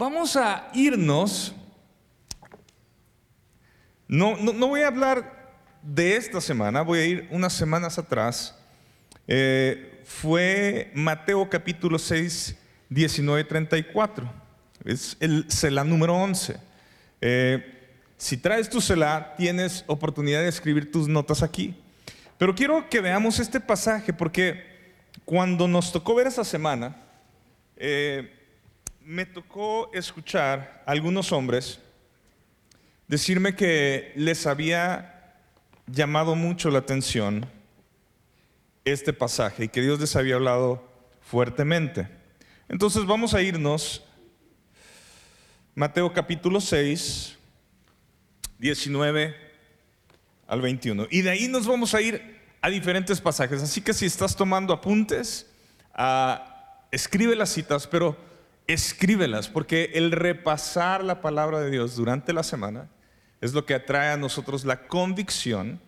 Vamos a irnos. No, no, voy a hablar de esta semana, voy a ir unas semanas atrás. Eh, fue Mateo capítulo 6, 19, 34. Es el Selah número 11. Eh, si traes tu Selah, tienes oportunidad de escribir tus notas aquí. Pero quiero que veamos este pasaje porque cuando nos tocó ver esa semana, eh, me tocó escuchar a algunos hombres decirme que les había llamado mucho la atención este pasaje y que Dios les había hablado fuertemente. Entonces vamos a irnos Mateo capítulo 6, 19 al 21. Y de ahí nos vamos a ir a diferentes pasajes. Así que si estás tomando apuntes, ah, escribe las citas, pero escríbelas, porque el repasar la palabra de Dios durante la semana es lo que atrae a nosotros la convicción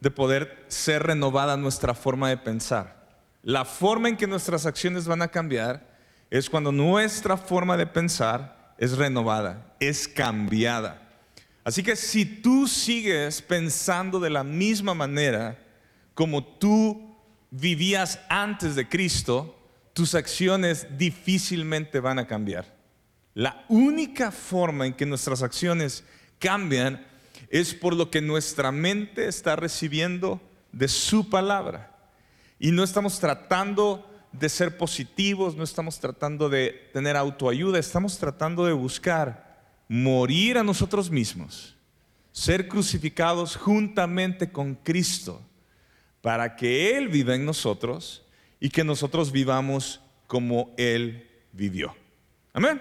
de poder ser renovada nuestra forma de pensar. La forma en que nuestras acciones van a cambiar es cuando nuestra forma de pensar es renovada, es cambiada. Así que si tú sigues pensando de la misma manera como tú vivías antes de Cristo, tus acciones difícilmente van a cambiar. La única forma en que nuestras acciones cambian es por lo que nuestra mente está recibiendo de su palabra. Y no estamos tratando de ser positivos, no estamos tratando de tener autoayuda, estamos tratando de buscar morir a nosotros mismos, ser crucificados juntamente con Cristo, para que Él viva en nosotros y que nosotros vivamos como Él vivió. Amén.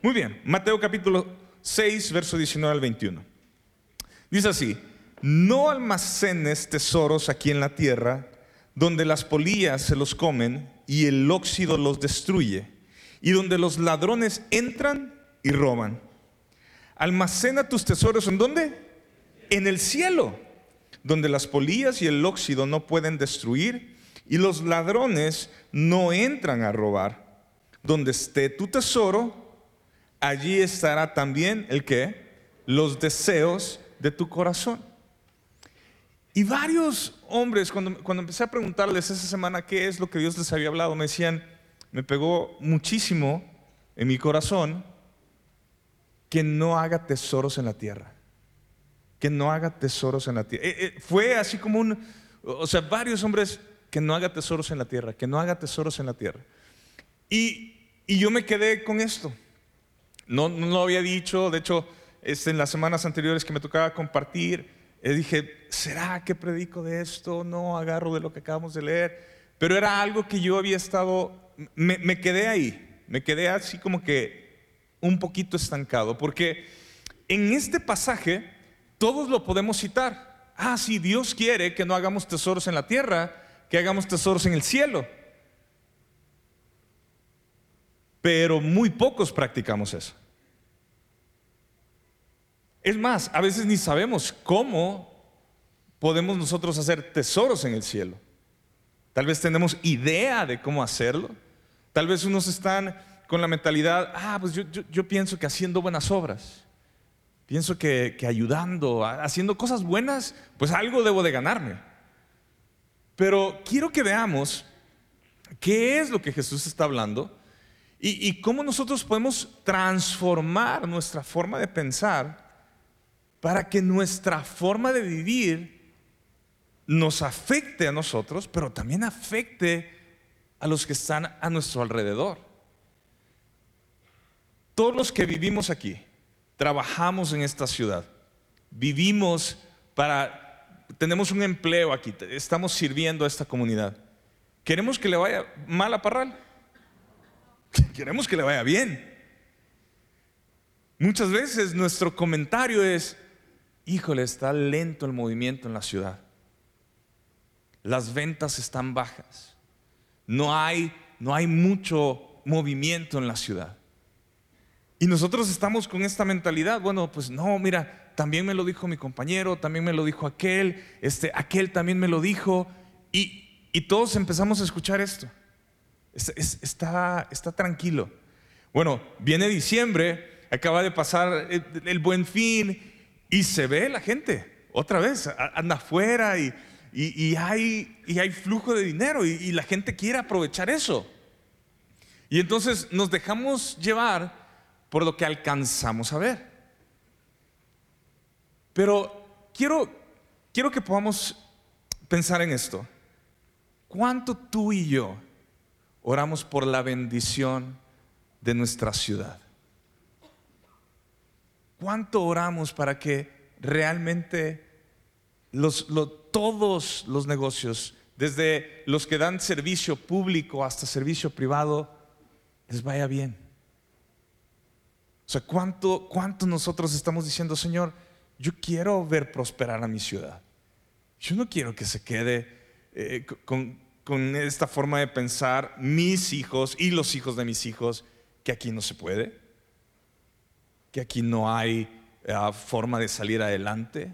Muy bien, Mateo capítulo 6, verso 19 al 21. Dice así, no almacenes tesoros aquí en la tierra, donde las polillas se los comen y el óxido los destruye, y donde los ladrones entran y roban Almacena tus tesoros en dónde? En el cielo, donde las polillas y el óxido no pueden destruir y los ladrones no entran a robar. Donde esté tu tesoro, allí estará también el que? Los deseos de tu corazón. Y varios hombres, cuando, cuando empecé a preguntarles esa semana qué es lo que Dios les había hablado, me decían, me pegó muchísimo en mi corazón que no haga tesoros en la tierra. Que no haga tesoros en la tierra. Eh, eh, fue así como un, o sea, varios hombres que no haga tesoros en la tierra, que no haga tesoros en la tierra. Y, yo me quedé con esto. No, no lo había dicho, de hecho, este, en las semanas anteriores que me tocaba compartir, eh, dije, ¿será que predico de esto? No, agarro de lo que acabamos de leer. Pero era algo que yo había estado, me, me quedé ahí, me quedé así como que un poquito estancado, porque en este pasaje todos lo podemos citar. Ah, si Dios quiere que no hagamos tesoros en la tierra, que hagamos tesoros en el cielo. Pero muy pocos practicamos eso. Es más, a veces ni sabemos cómo podemos nosotros hacer tesoros en el cielo. Tal vez tenemos idea de cómo hacerlo. Tal vez unos están con la mentalidad, ah, pues yo, pienso que haciendo buenas obras, pienso que, que ayudando, haciendo cosas buenas, pues algo debo de ganarme. Pero quiero que veamos qué es lo que Jesús está hablando y, cómo nosotros podemos transformar nuestra forma de pensar para que nuestra forma de vivir nos afecte a nosotros, pero también afecte a los que están a nuestro alrededor. Todos los que vivimos aquí, trabajamos en esta ciudad, vivimos para, tenemos un empleo aquí, estamos sirviendo a esta comunidad. ¿Queremos que le vaya mal a Parral? Queremos que le vaya bien. Muchas veces nuestro comentario es, híjole, está lento el movimiento en la ciudad. Las ventas están bajas. No hay, no hay mucho movimiento en la ciudad. Y nosotros estamos con esta mentalidad, bueno, pues no, mira, también me lo dijo mi compañero, también me lo dijo aquel, este, aquel también me lo dijo, y, todos empezamos a escuchar esto. está, está tranquilo. Bueno, viene diciembre, acaba de pasar el, buen fin y se ve la gente otra vez, anda afuera y, hay, y hay flujo de dinero y la gente quiere aprovechar eso. Y entonces nos dejamos llevar por lo que alcanzamos a ver. Pero quiero, quiero que podamos pensar en esto. ¿Cuánto tú y yo oramos por la bendición de nuestra ciudad? ¿Cuánto oramos para que realmente todos los negocios, desde los que dan servicio público hasta servicio privado, les vaya bien. O sea, ¿cuánto, cuánto nosotros estamos diciendo, Señor, yo quiero ver prosperar a mi ciudad? Yo no quiero que se quede eh, con, esta forma de pensar mis hijos y los hijos de mis hijos, que aquí no se puede, que aquí no hay eh, forma de salir adelante.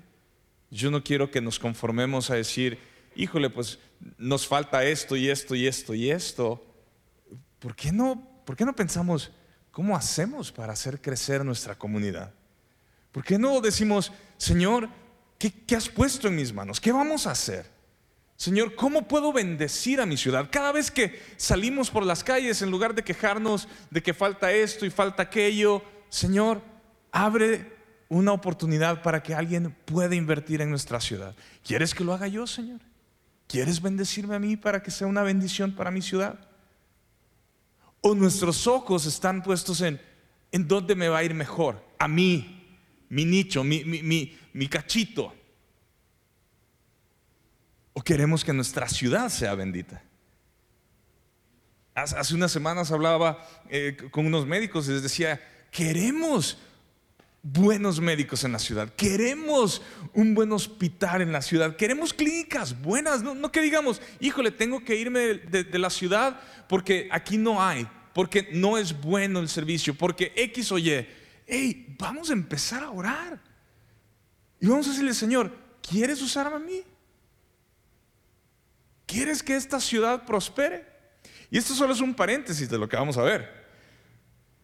Yo no quiero que nos conformemos a decir, híjole, pues nos falta esto y esto y esto y esto. ¿Por qué no ¿por qué no pensamos cómo hacemos para hacer crecer nuestra comunidad? ¿Por qué no decimos, Señor, ¿qué, has puesto en mis manos? ¿Qué vamos a hacer? Señor, ¿cómo puedo bendecir a mi ciudad? Cada vez que salimos por las calles, en lugar de quejarnos de que falta esto y falta aquello, Señor, abre una oportunidad para que alguien pueda invertir en nuestra ciudad. ¿Quieres que lo haga yo, Señor? ¿Quieres bendecirme a mí para que sea una bendición para mi ciudad? O nuestros ojos están puestos en, ¿en dónde me va a ir mejor? A mí, mi nicho, mi, cachito. ¿O queremos que nuestra ciudad sea bendita? Hace unas semanas hablaba eh, con unos médicos y les decía, queremos buenos médicos en la ciudad, queremos un buen hospital en la ciudad, queremos clínicas buenas, no, que digamos, híjole, tengo que irme de, la ciudad porque aquí no hay, porque no es bueno el servicio, porque X o Y. Hey, vamos a empezar a orar. Y vamos a decirle, Señor, ¿quieres usarme a mí? ¿Quieres que esta ciudad prospere? Y esto solo es un paréntesis de lo que vamos a ver.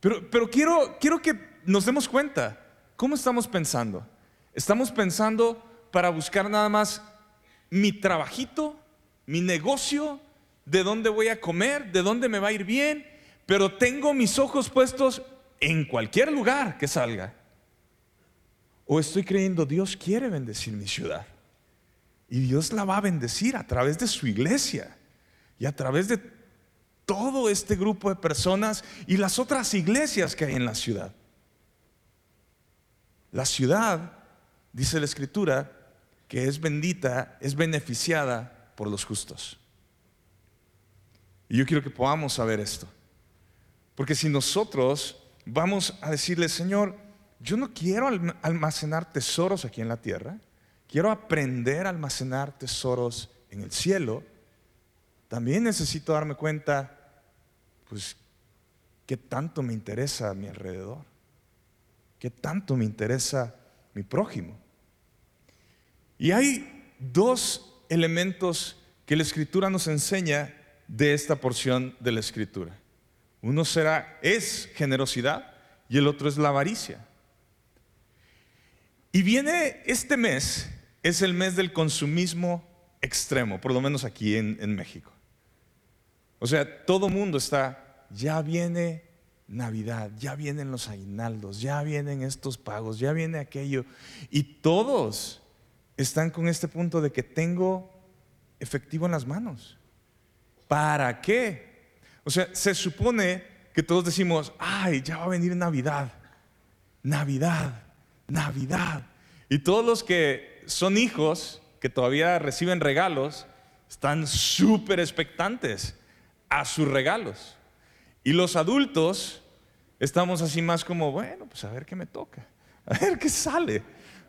Pero, quiero, quiero que nos demos cuenta ¿Cómo estamos pensando? ¿Estamos pensando para buscar nada más mi trabajito, mi negocio, de dónde voy a comer, de dónde me va a ir bien? Pero tengo mis ojos puestos en cualquier lugar que salga. ¿O estoy creyendo Dios quiere bendecir mi ciudad? Y Dios la va a bendecir a través de su iglesia y a través de todo este grupo de personas y las otras iglesias que hay en la ciudad. La ciudad, dice la escritura, que es bendita, es beneficiada por los justos. Y yo quiero que podamos saber esto. Porque si nosotros vamos a decirle, Señor, yo no quiero almacenar tesoros aquí en la tierra, quiero aprender a almacenar tesoros en el cielo, también necesito darme cuenta, pues, qué tanto me interesa a mi alrededor. ¿Qué tanto me interesa mi prójimo? Y hay dos elementos que la escritura nos enseña de esta porción de la escritura. Uno será es generosidad y el otro es la avaricia. Y viene este mes, es el mes del consumismo extremo, por lo menos aquí en, México. O sea, todo mundo está, ya viene Navidad, ya vienen los aguinaldos, ya vienen estos pagos, ya viene aquello. Y todos están con este punto de que tengo efectivo en las manos. ¿Para qué? O sea, se supone que todos decimos, ay, ya va a venir Navidad, Navidad, Navidad. Y todos los que son hijos, que todavía reciben regalos, están súper expectantes a sus regalos. Y los adultos estamos así más como, bueno, pues a ver qué me toca, a ver qué sale.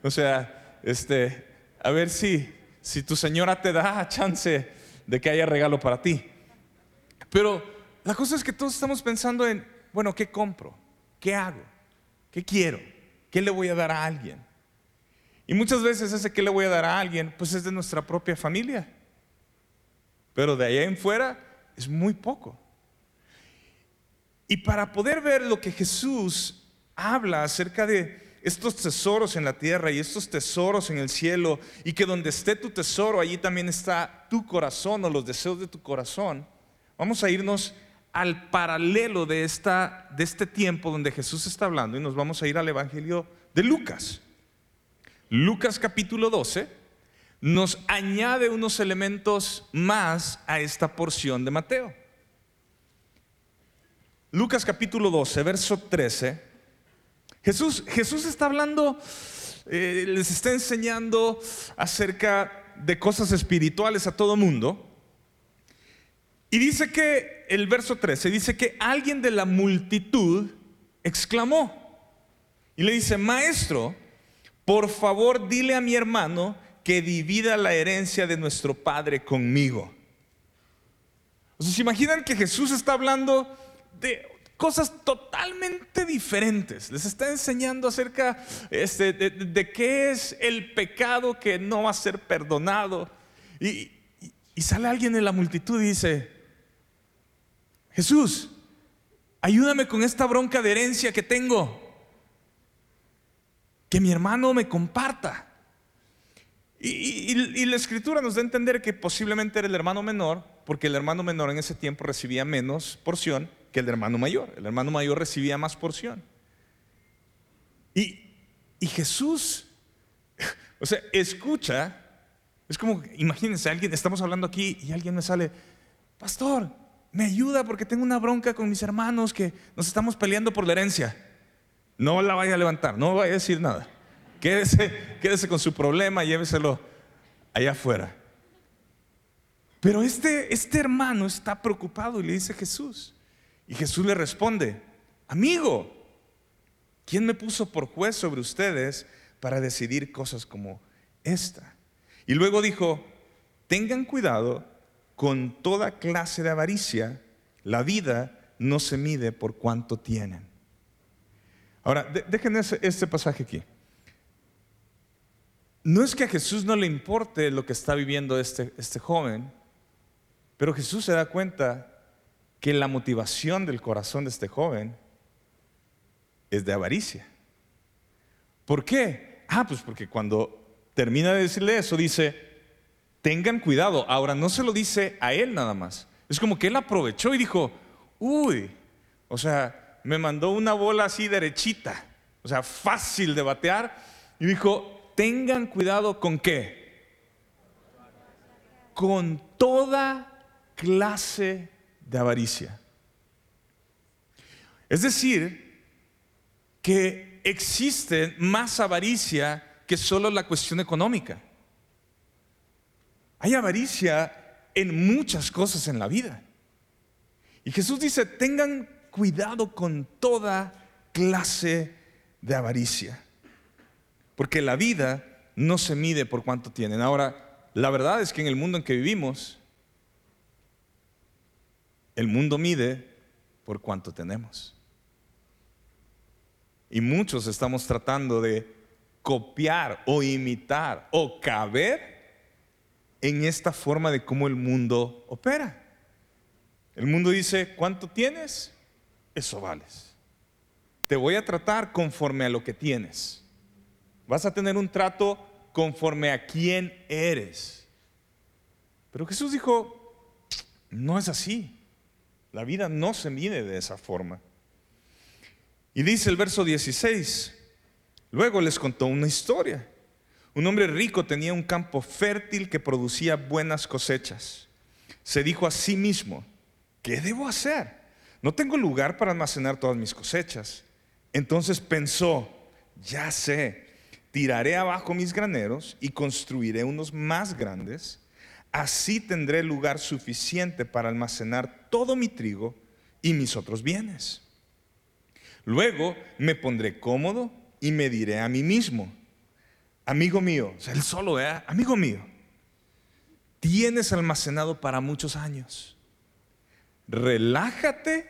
O sea, este, a ver si, si tu señora te da chance de que haya regalo para ti. Pero la cosa es que todos estamos pensando en, bueno, ¿qué compro? ¿Qué hago? ¿Qué quiero? ¿Qué le voy a dar a alguien? Y muchas veces ese que le voy a dar a alguien, pues es de nuestra propia familia. Pero de allá en fuera es muy poco. Y para poder ver lo que Jesús habla acerca de estos tesoros en la tierra y estos tesoros en el cielo, y que donde esté tu tesoro, allí también está tu corazón o los deseos de tu corazón, vamos a irnos al paralelo de, esta, de este tiempo donde Jesús está hablando y nos vamos a ir al Evangelio de Lucas. Lucas capítulo 12 nos añade unos elementos más a esta porción de Mateo. Lucas capítulo 12, verso 13. Jesús, Jesús está hablando, eh, les está enseñando acerca de cosas espirituales a todo mundo. Y dice que, el verso 13, dice que alguien de la multitud exclamó y le dice, maestro, por favor dile a mi hermano que divida la herencia de nuestro padre conmigo. O sea, ¿Se imaginan que Jesús está hablando de cosas totalmente diferentes? Les está enseñando acerca este, de, qué es el pecado que no va a ser perdonado. y sale alguien en la multitud y dice, Jesús, ayúdame con esta bronca de herencia que tengo. Que mi hermano me comparta. Y, la escritura nos da a entender que posiblemente era el hermano menor, porque el hermano menor en ese tiempo recibía menos porción que el hermano mayor. El hermano mayor recibía más porción. Y, y Jesús, o sea, escucha, es como, imagínense, alguien, estamos hablando aquí y alguien me sale, pastor, me ayuda porque tengo una bronca con mis hermanos que nos estamos peleando por la herencia. No la vaya a levantar, no vaya a decir nada. Quédese, quédese con su problema, lléveselo allá afuera. Pero este, este hermano está preocupado y le dice Jesús. Y Jesús le responde, amigo, ¿quién me puso por juez sobre ustedes para decidir cosas como esta? Y luego dijo, tengan cuidado con toda clase de avaricia, la vida no se mide por cuánto tienen. Ahora, déjenme este pasaje aquí. No es que a Jesús no le importe lo que está viviendo este, este joven, pero Jesús se da cuenta que la motivación del corazón de este joven es de avaricia. ¿Por qué? Ah, pues porque cuando termina de decirle eso, dice, tengan cuidado. Ahora, no se lo dice a él nada más. Es como que él aprovechó y dijo, uy, o sea, me mandó una bola así derechita, o sea, fácil de batear. Y dijo, tengan cuidado con qué. Con toda clase de avaricia. Es decir, que existe más avaricia que solo la cuestión económica. Hay avaricia en muchas cosas en la vida. Y Jesús dice, tengan cuidado con toda clase de avaricia. Porque la vida no se mide por cuánto tienen. Ahora, la verdad es que en el mundo en que vivimos, el mundo mide por cuánto tenemos. Y muchos estamos tratando de copiar o imitar o caber en esta forma de cómo el mundo opera. El mundo dice, ¿cuánto tienes? Eso vales. Te voy a tratar conforme a lo que tienes. Vas a tener un trato conforme a quién eres. Pero Jesús dijo, no es así. La vida no se mide de esa forma. Y dice el verso 16, luego les contó una historia. Un hombre rico tenía un campo fértil que producía buenas cosechas. Se dijo a sí mismo, ¿qué debo hacer? No tengo lugar para almacenar todas mis cosechas. Entonces pensó, ya sé, tiraré abajo mis graneros y construiré unos más grandes. Así tendré lugar suficiente para almacenar todo mi trigo y mis otros bienes. Luego me pondré cómodo y me diré a mí mismo, amigo mío, o sea, él solo, ¿eh? amigo mío, tienes almacenado para muchos años. Relájate,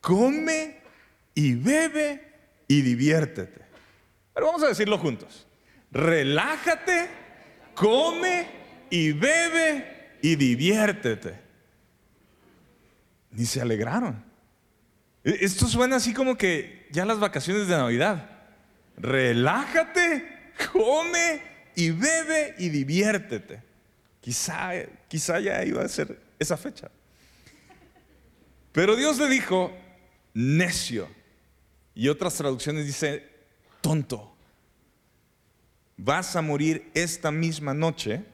come y bebe y diviértete. Pero vamos a decirlo juntos. Relájate, come y bebe y diviértete. Ni se alegraron. E, esto suena así como que ya las vacaciones de Navidad. Relájate, come y bebe y diviértete. Quizá, quizá ya iba a ser esa fecha. Pero Dios le dijo, necio. Y otras traducciones dice, tonto. Vas a morir esta misma noche.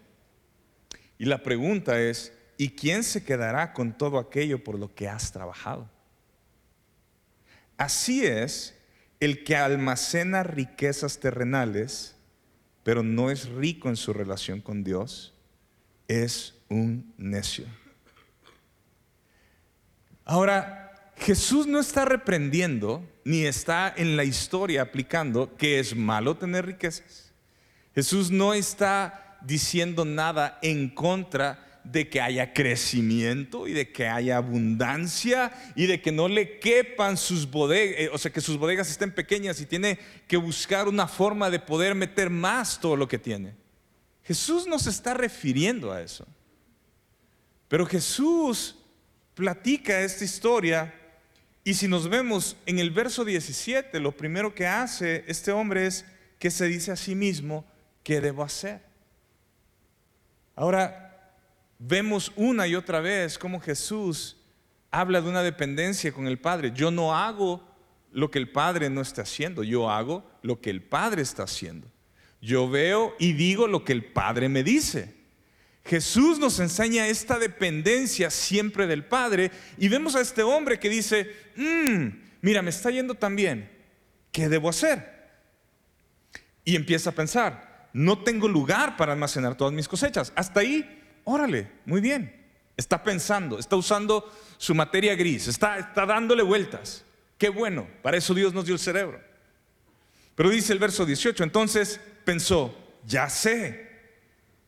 Y la pregunta es, ¿y quién se quedará con todo aquello por lo que has trabajado? Así es el que almacena riquezas terrenales, pero no es rico en su relación con Dios, es un necio. Ahora, Jesús no está reprendiendo ni está en la historia aplicando que es malo tener riquezas. Jesús no está diciendo nada en contra de que haya crecimiento y de que haya abundancia y de que no le quepan sus bodegas, eh, o sea, que sus bodegas estén pequeñas y tiene que buscar una forma de poder meter más todo lo que tiene. Jesús no se está refiriendo a eso. Pero Jesús platica esta historia y si nos vemos en el verso 17, lo primero que hace este hombre es que se dice a sí mismo, ¿qué debo hacer? Ahora, vemos una y otra vez cómo Jesús habla de una dependencia con el Padre. Yo no hago lo que el Padre no está haciendo, yo hago lo que el Padre está haciendo. Yo veo y digo lo que el Padre me dice. Jesús nos enseña esta dependencia siempre del Padre y vemos a este hombre que dice, mm, mira, me está yendo tan bien, ¿qué debo hacer? Y empieza a pensar, no tengo lugar para almacenar todas mis cosechas. Hasta ahí órale, muy bien. Está pensando, está usando su materia gris, está, está dándole vueltas. Qué bueno, para eso Dios nos dio el cerebro. Pero dice el verso 18, entonces pensó, ya sé,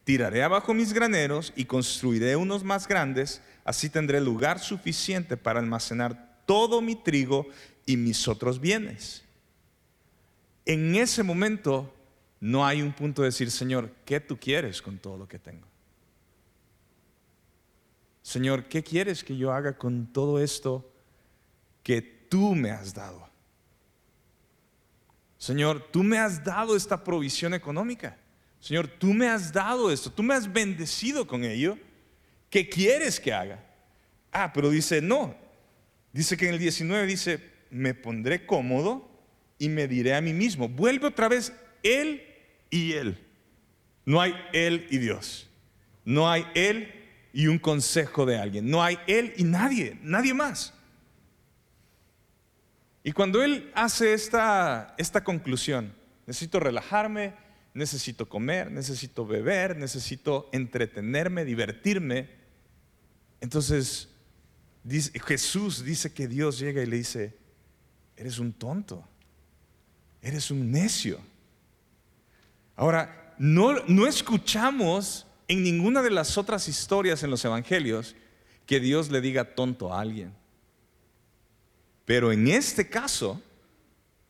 tiraré abajo mis graneros y construiré unos más grandes, así tendré lugar suficiente para almacenar todo mi trigo y mis otros bienes. En ese momento no hay un punto de decir, Señor, ¿qué tú quieres con todo lo que tengo? Señor, ¿qué quieres que yo haga con todo esto que tú me has dado? Señor, tú me has dado esta provisión económica. Señor, tú me has dado esto, tú me has bendecido con ello. ¿Qué quieres que haga? Ah, pero dice, no. Dice que en el 19 dice, me pondré cómodo y me diré a mí mismo. Vuelve otra vez él y él. No hay él y Dios. No hay él y un consejo de alguien. No hay él y nadie, nadie más. Y cuando él hace esta, esta conclusión, necesito relajarme, necesito comer, necesito beber, necesito entretenerme, divertirme, entonces Jesús dice que Dios llega y le dice, eres un tonto, eres un necio. Ahora, no, no escuchamos en ninguna de las otras historias en los evangelios que Dios le diga tonto a alguien. Pero en este caso,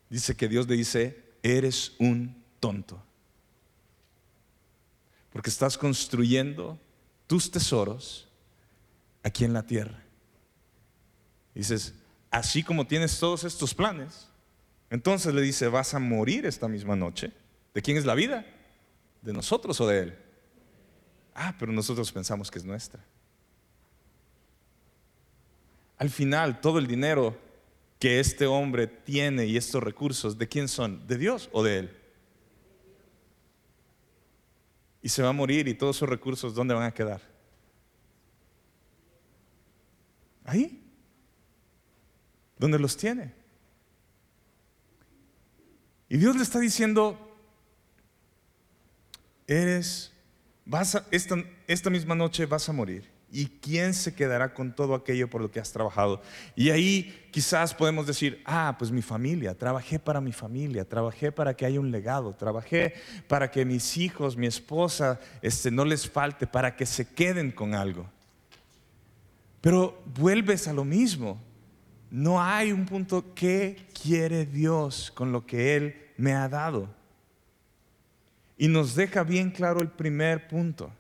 dice que Dios le dice, eres un tonto. Porque estás construyendo tus tesoros aquí en la tierra. Dices, así como tienes todos estos planes, entonces le dice, vas a morir esta misma noche. ¿De quién es la vida? ¿De nosotros o de él? Ah, pero nosotros pensamos que es nuestra. Al final, todo el dinero que este hombre tiene y estos recursos, ¿de quién son? ¿De Dios o de él? Y se va a morir y todos esos recursos, ¿dónde van a quedar? Ahí. ¿Dónde los tiene? Y Dios le está diciendo, eres esta, misma noche vas a morir. ¿Y quién se quedará con todo aquello por lo que has trabajado? Y ahí quizás podemos decir, ah, pues mi familia, trabajé para mi familia, trabajé para que haya un legado, trabajé para que mis hijos, mi esposa, este, no les falte, para que se queden con algo. Pero vuelves a lo mismo. No hay un punto, ¿qué quiere Dios con lo que Él me ha dado? Y nos deja bien claro el primer punto.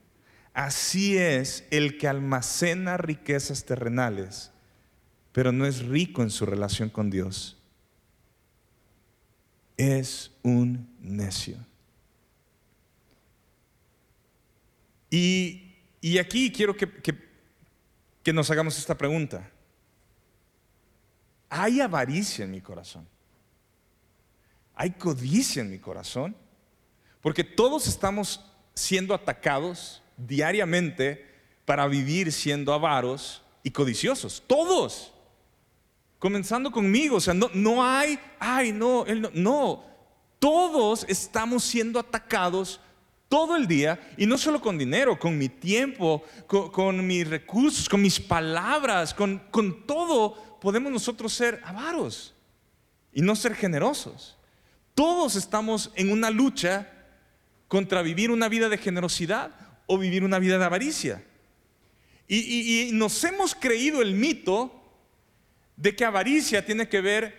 Así es el que almacena riquezas terrenales, pero no es rico en su relación con Dios, es un necio. Y, aquí quiero que, que nos hagamos esta pregunta. ¿Hay avaricia en mi corazón? ¿Hay codicia en mi corazón? Porque todos estamos siendo atacados diariamente para vivir siendo avaros y codiciosos. Todos. Comenzando conmigo. O sea, no, hay, ay, no, él no, no. Todos estamos siendo atacados todo el día y no solo con dinero, con mi tiempo, con, mis recursos, con mis palabras, con, con todo podemos nosotros ser avaros y no ser generosos. Todos estamos en una lucha contra vivir una vida de generosidad o vivir una vida de avaricia. Y, nos hemos creído el mito de que avaricia tiene que ver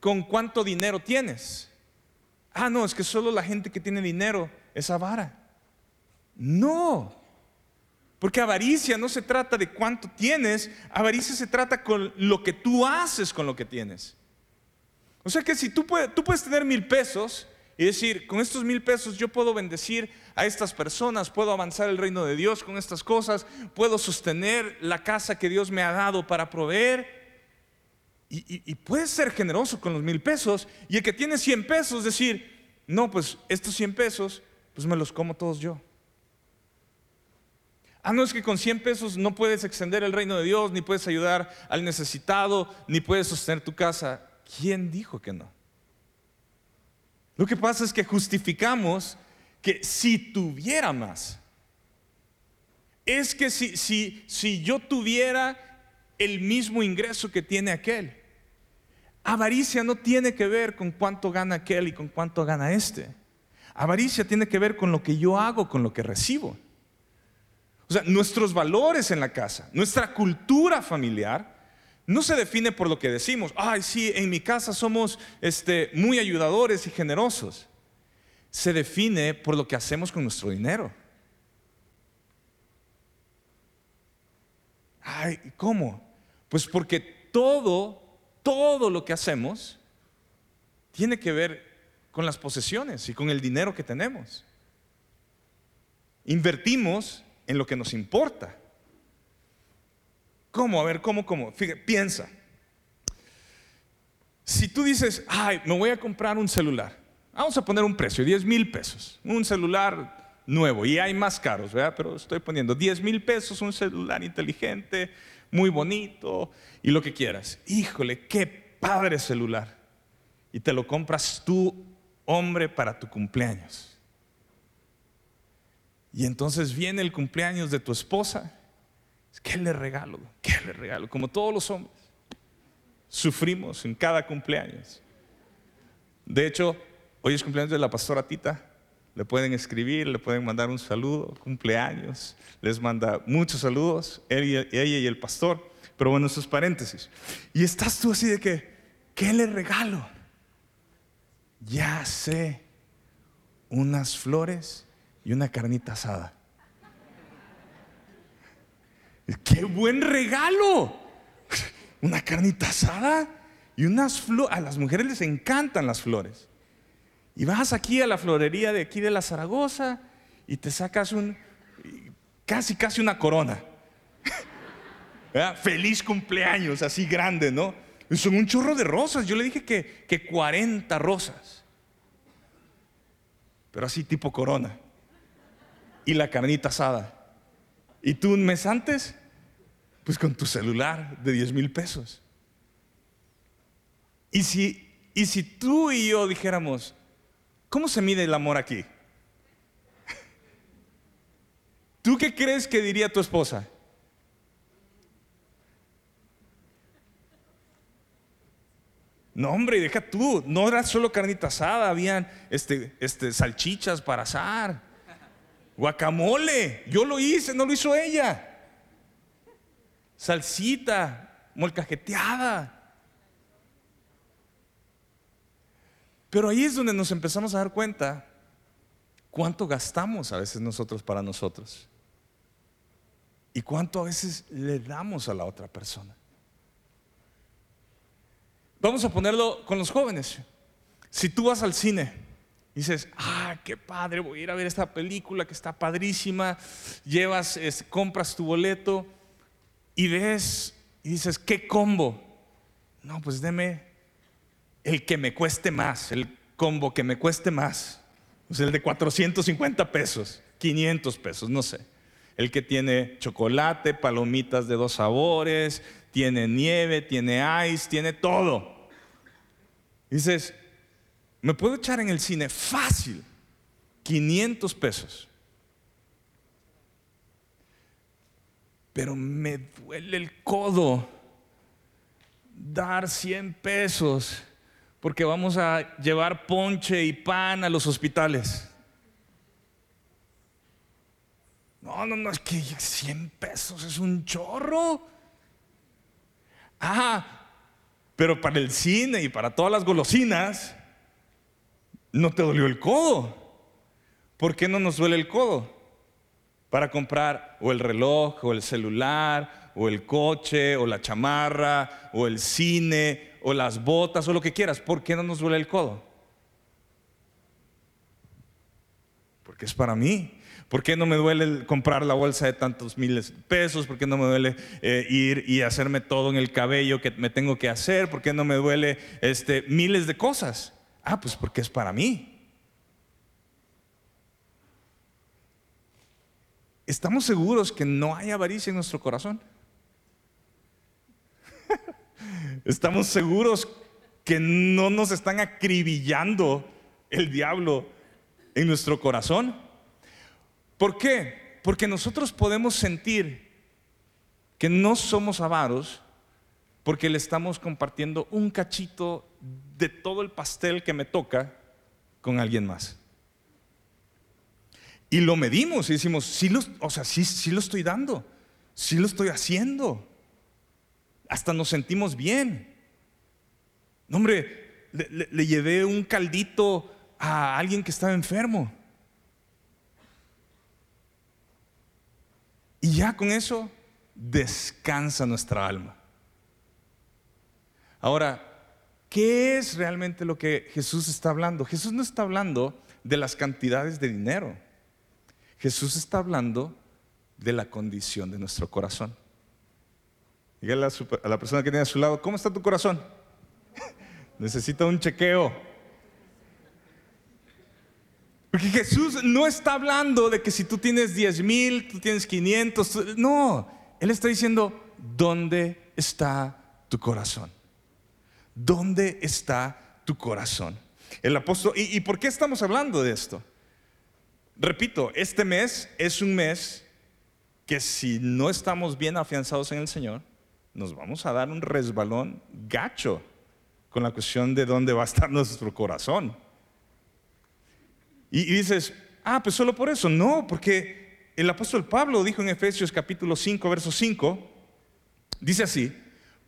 con cuánto dinero tienes. Ah, no, es que solo la gente que tiene dinero es avara. No, porque avaricia no se trata de cuánto tienes, avaricia se trata con lo que tú haces con lo que tienes. O sea que si tú puedes, tú puedes tener mil pesos y decir, con estos mil pesos yo puedo bendecir a estas personas, puedo avanzar el reino de Dios con estas cosas, puedo sostener la casa que Dios me ha dado para proveer. Y, puedes ser generoso con los mil pesos. Y el que tiene 100 pesos, decir, no, pues estos 100 pesos, pues me los como todos yo. Ah, no es que con 100 pesos no puedes extender el reino de Dios, ni puedes ayudar al necesitado, ni puedes sostener tu casa. ¿Quién dijo que no? Lo que pasa es que justificamos que si tuviera más, es que si, si, si yo tuviera el mismo ingreso que tiene aquel, avaricia no tiene que ver con cuánto gana aquel y con cuánto gana este. Avaricia tiene que ver con lo que yo hago, con lo que recibo. O sea, nuestros valores en la casa, nuestra cultura familiar, no se define por lo que decimos, ay, sí, en mi casa somos este, muy ayudadores y generosos. Se define por lo que hacemos con nuestro dinero. Ay, ¿cómo? Pues porque todo, todo lo que hacemos tiene que ver con las posesiones y con el dinero que tenemos. Invertimos en lo que nos importa. ¿Cómo? A ver, ¿cómo, cómo? Fíjate, piensa. Si tú dices, ay, me voy a comprar un celular, vamos a poner un precio, 10 mil pesos, un celular nuevo, y hay más caros, ¿verdad? Pero estoy poniendo 10 mil pesos, un celular inteligente, muy bonito, y lo que quieras. Híjole, qué padre celular. Y te lo compras tú, hombre, para tu cumpleaños. Y entonces viene el cumpleaños de tu esposa ¿Qué le regalo? ¿Qué le regalo? Como todos los hombres, sufrimos en cada cumpleaños. De hecho, hoy es cumpleaños de la pastora Tita. Le pueden escribir, le pueden mandar un saludo, cumpleaños. Les manda muchos saludos, ella, y el pastor. Pero bueno, esos paréntesis. Y estás tú así de que, ¿qué le regalo? Ya sé, unas flores y una carnita asada. ¡Qué buen regalo! Una carnita asada y unas flores. A las mujeres les encantan las flores. Y vas aquí a la florería de aquí de la Zaragoza y te sacas un, casi, casi una corona. Feliz cumpleaños, así grande, ¿no? Son un chorro de rosas. Yo le dije que, que 40 rosas. Pero así tipo corona. Y la carnita asada. Y tú un mes antes, pues con tu celular de 10 mil pesos. Y si, y si tú y yo dijéramos, ¿cómo se mide el amor aquí? ¿Tú qué crees que diría tu esposa? No, hombre, deja tú, no era solo carnita asada, habían este, este, salchichas para asar. Guacamole, yo lo hice, no lo hizo ella. Salsita, molcajeteada. Pero ahí es donde nos empezamos a dar cuenta cuánto gastamos a veces nosotros para nosotros y cuánto a veces le damos a la otra persona. Vamos a ponerlo con los jóvenes. Si tú vas al cine dices, ah, qué padre, voy a ir a ver esta película que está padrísima, llevas, compras tu boleto y ves y dices, ¿qué combo? No, pues deme el que me cueste más, el combo que me cueste más. Sea, el de 450 pesos, 500 pesos, no sé. El que tiene chocolate, palomitas de dos sabores, tiene nieve, tiene ice, tiene todo. Dices, me puedo echar en el cine fácil, 500 pesos. Pero me duele el codo dar 100 pesos porque vamos a llevar ponche y pan a los hospitales. No, no, no, es que 100 pesos es un chorro. Ah, pero para el cine y para todas las golosinas, no te dolió el codo. ¿Por qué no nos duele el codo? Para comprar o el reloj, o el celular, o el coche, o la chamarra, o el cine, o las botas, o lo que quieras. ¿Por qué no nos duele el codo? Porque es para mí. ¿Por qué no me duele comprar la bolsa de tantos miles de pesos? ¿Por qué no me duele eh, ir y hacerme todo en el cabello que me tengo que hacer? ¿Por qué no me duele este, miles de cosas? Ah, pues porque es para mí. ¿Estamos seguros que no hay avaricia en nuestro corazón? ¿Estamos seguros que no nos están acribillando el diablo en nuestro corazón? ¿Por qué? Porque nosotros podemos sentir que no somos avaros porque le estamos compartiendo un cachito de todo el pastel que me toca con alguien más. Y lo medimos y decimos, sí lo, o sea, sí, sí lo estoy dando, sí lo estoy haciendo. Hasta nos sentimos bien. No, hombre, le llevé un caldito a alguien que estaba enfermo. Y ya con eso descansa nuestra alma. Ahora, ¿qué es realmente lo que Jesús está hablando? Jesús no está hablando de las cantidades de dinero. Jesús está hablando de la condición de nuestro corazón. Dígale a, la persona que tiene a su lado, ¿cómo está tu corazón? Necesita un chequeo. Porque Jesús no está hablando de que si tú tienes 10 mil, tú tienes 500. No, Él está diciendo, ¿dónde está tu corazón? ¿Dónde está tu corazón? El apóstol, ¿y, ¿y por qué estamos hablando de esto? Repito, este mes es un mes que si no estamos bien afianzados en el Señor, nos vamos a dar un resbalón gacho con la cuestión de dónde va a estar nuestro corazón. Y, dices, ah, pues solo por eso. No, porque el apóstol Pablo dijo en Efesios capítulo 5, verso 5, dice así,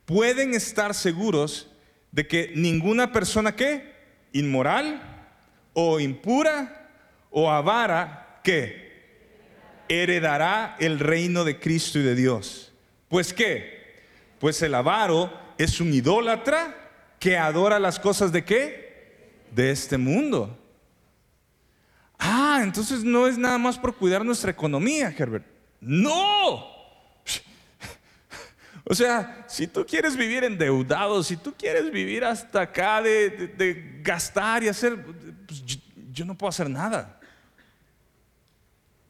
pueden estar seguros de que ninguna persona que inmoral o impura o avara que heredará el reino de Cristo y de Dios. Pues qué? Pues el avaro es un idólatra que adora las cosas de qué? De este mundo. Ah, entonces no es nada más por cuidar nuestra economía, Herbert. No. O sea, si tú quieres vivir endeudado, si tú quieres vivir hasta acá de, gastar y hacer, pues yo, no puedo hacer nada.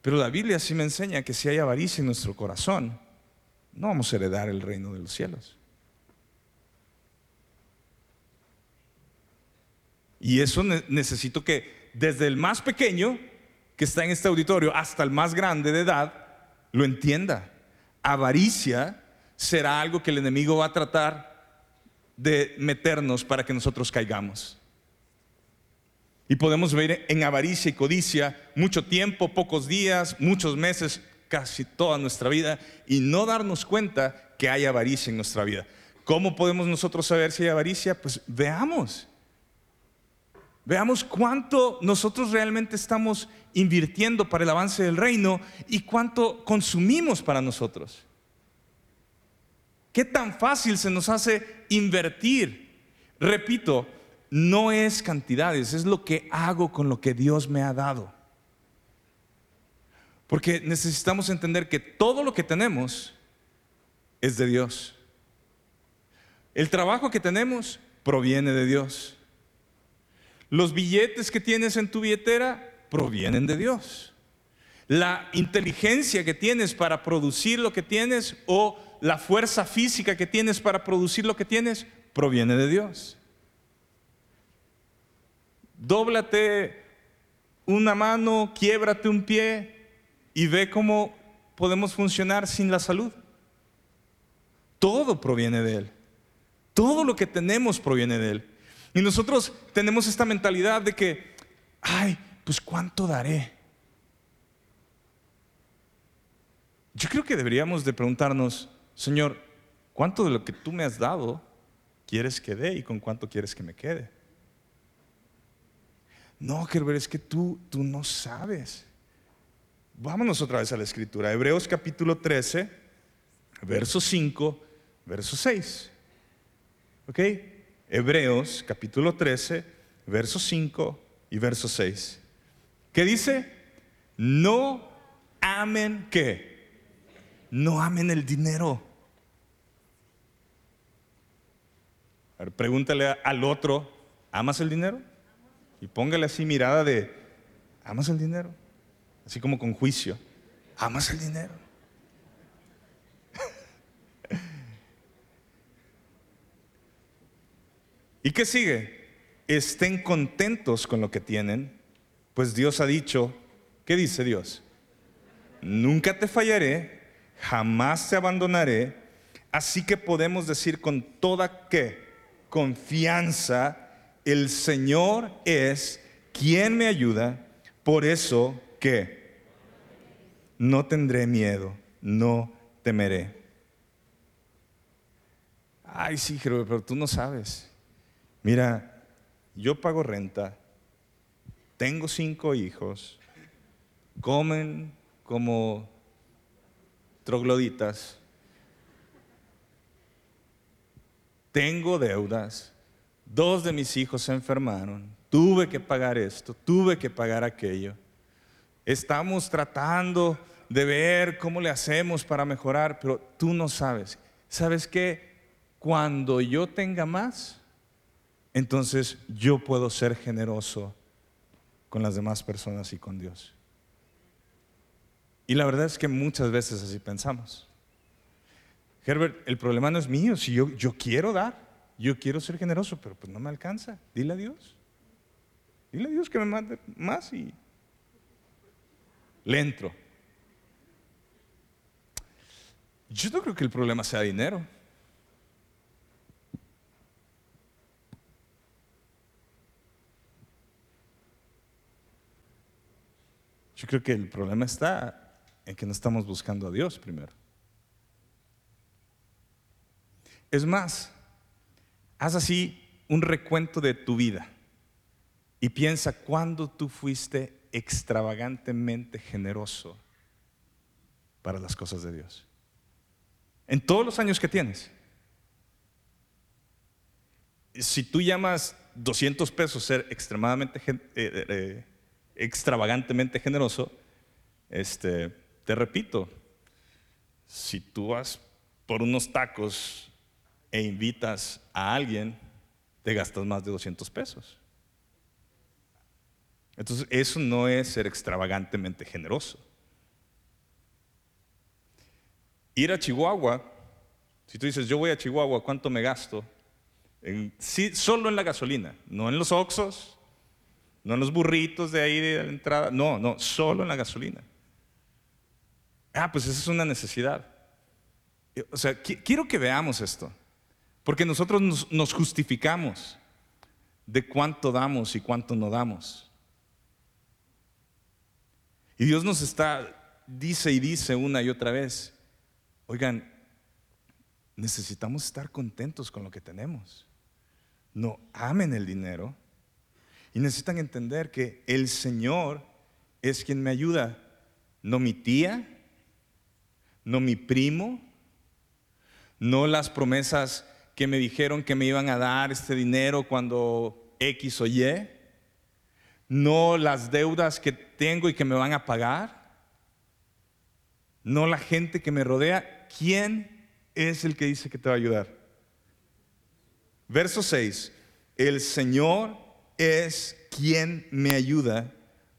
Pero la Biblia sí me enseña que si hay avaricia en nuestro corazón, no vamos a heredar el reino de los cielos. Y eso necesito que desde el más pequeño que está en este auditorio hasta el más grande de edad lo entienda. Avaricia será algo que el enemigo va a tratar de meternos para que nosotros caigamos. Y podemos ver en avaricia y codicia mucho tiempo, pocos días, muchos meses, casi toda nuestra vida y no darnos cuenta que hay avaricia en nuestra vida. ¿Cómo podemos nosotros saber si hay avaricia? Pues veamos. Veamos cuánto nosotros realmente estamos invirtiendo para el avance del reino y cuánto consumimos para nosotros. ¿Qué tan fácil se nos hace invertir Repito, no es cantidades, es lo que hago con lo que Dios me ha dado. Porque necesitamos entender que todo lo que tenemos es de Dios. El trabajo que tenemos proviene de Dios. Los billetes que tienes en tu billetera provienen de Dios. La inteligencia que tienes para producir lo que tienes o la fuerza física que tienes para producir lo que tienes proviene de Dios. Dóblate una mano, quiebrate un pie y ve cómo podemos funcionar sin la salud. Todo proviene de Él. Todo lo que tenemos proviene de Él. Y nosotros tenemos esta mentalidad de que, ay, pues cuánto daré. Yo creo que deberíamos de preguntarnos, Señor, ¿cuánto de lo que tú me has dado quieres que dé y con cuánto quieres que me quede? No, Gerber, es que tú, tú no sabes. Vámonos otra vez a la escritura. Hebreos capítulo 13, verso 5, verso 6. ¿Ok? Hebreos capítulo 13, verso 5 y verso 6. ¿Qué dice? No amen qué? No amen el dinero. Pregúntale al otro, ¿amas el dinero? Y póngale así mirada de, ¿amas el dinero? Así como con juicio, ¿amas el dinero? ¿Y qué sigue? Estén contentos con lo que tienen, pues Dios ha dicho, ¿qué dice Dios? Nunca te fallaré, jamás te abandonaré, así que podemos decir con toda qué confianza, el Señor es quien me ayuda, por eso que no tendré miedo, no temeré. Ay, sí, pero tú no sabes. Mira, yo pago renta, tengo cinco hijos, comen como trogloditas, tengo deudas, Dos de mis hijos se enfermaron, tuve que pagar esto, tuve que pagar aquello. Estamos tratando de ver cómo le hacemos para mejorar, pero tú no sabes. ¿Sabes qué? Cuando yo tenga más, entonces yo puedo ser generoso con las demás personas y con Dios. Y la verdad es que muchas veces así pensamos. Herbert, el problema no es mío, si yo, yo quiero dar. Yo quiero ser generoso, pero pues no me alcanza. Dile a Dios. Dile a Dios que me mande más y le entro. Yo no creo que el problema sea dinero. Yo creo que el problema está en que no estamos buscando a Dios primero. Es más, Haz así un recuento de tu vida y piensa cuándo tú fuiste extravagantemente generoso para las cosas de Dios. En todos los años que tienes. Si tú llamas 200 pesos ser extremadamente eh, eh, eh, extravagantemente generoso, este, te repito, si tú vas por unos tacos e invitas a alguien, te gastas más de 200 pesos. Entonces, eso no es ser extravagantemente generoso. Ir a Chihuahua, si tú dices, yo voy a Chihuahua, ¿cuánto me gasto? sí, solo en la gasolina, no en los oxos, no en los burritos de ahí de la entrada, no, no, solo en la gasolina. Ah, pues esa es una necesidad. O sea, quiero que veamos esto. Porque nosotros nos, justificamos de cuánto damos y cuánto no damos. Y Dios nos está, dice y dice una y otra vez, oigan, necesitamos estar contentos con lo que tenemos. No amen el dinero y necesitan entender que el Señor es quien me ayuda, no mi tía, no mi primo, no las promesas que me dijeron que me iban a dar este dinero cuando X o Y, no las deudas que tengo y que me van a pagar, no la gente que me rodea. ¿Quién es el que dice que te va a ayudar? Verso 6. El Señor es quien me ayuda,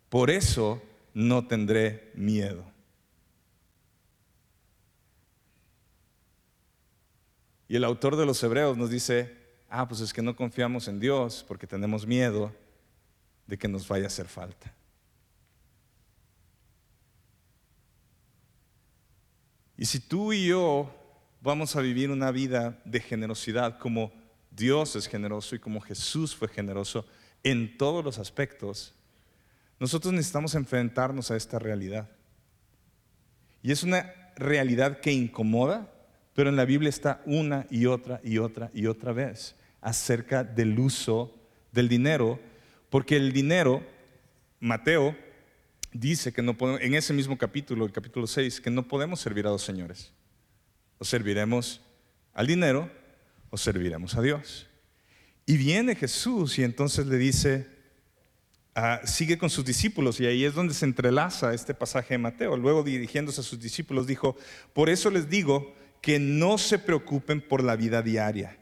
por eso no tendré miedo. Y el autor de los Hebreos nos dice, ah, pues es que no confiamos en Dios porque tenemos miedo de que nos vaya a hacer falta. Y si tú y yo vamos a vivir una vida de generosidad como Dios es generoso y como Jesús fue generoso en todos los aspectos, nosotros necesitamos enfrentarnos a esta realidad. Y es una realidad que incomoda, pero en la Biblia está una y otra y otra y otra vez acerca del uso del dinero, porque el dinero, Mateo dice que no podemos, en ese mismo capítulo, el capítulo 6, que no podemos servir a dos señores. O serviremos al dinero o serviremos a Dios. Y viene Jesús y entonces le dice, ah, sigue con sus discípulos y ahí es donde se entrelaza este pasaje de Mateo. Luego dirigiéndose a sus discípulos dijo, por eso les digo, que no se preocupen por la vida diaria,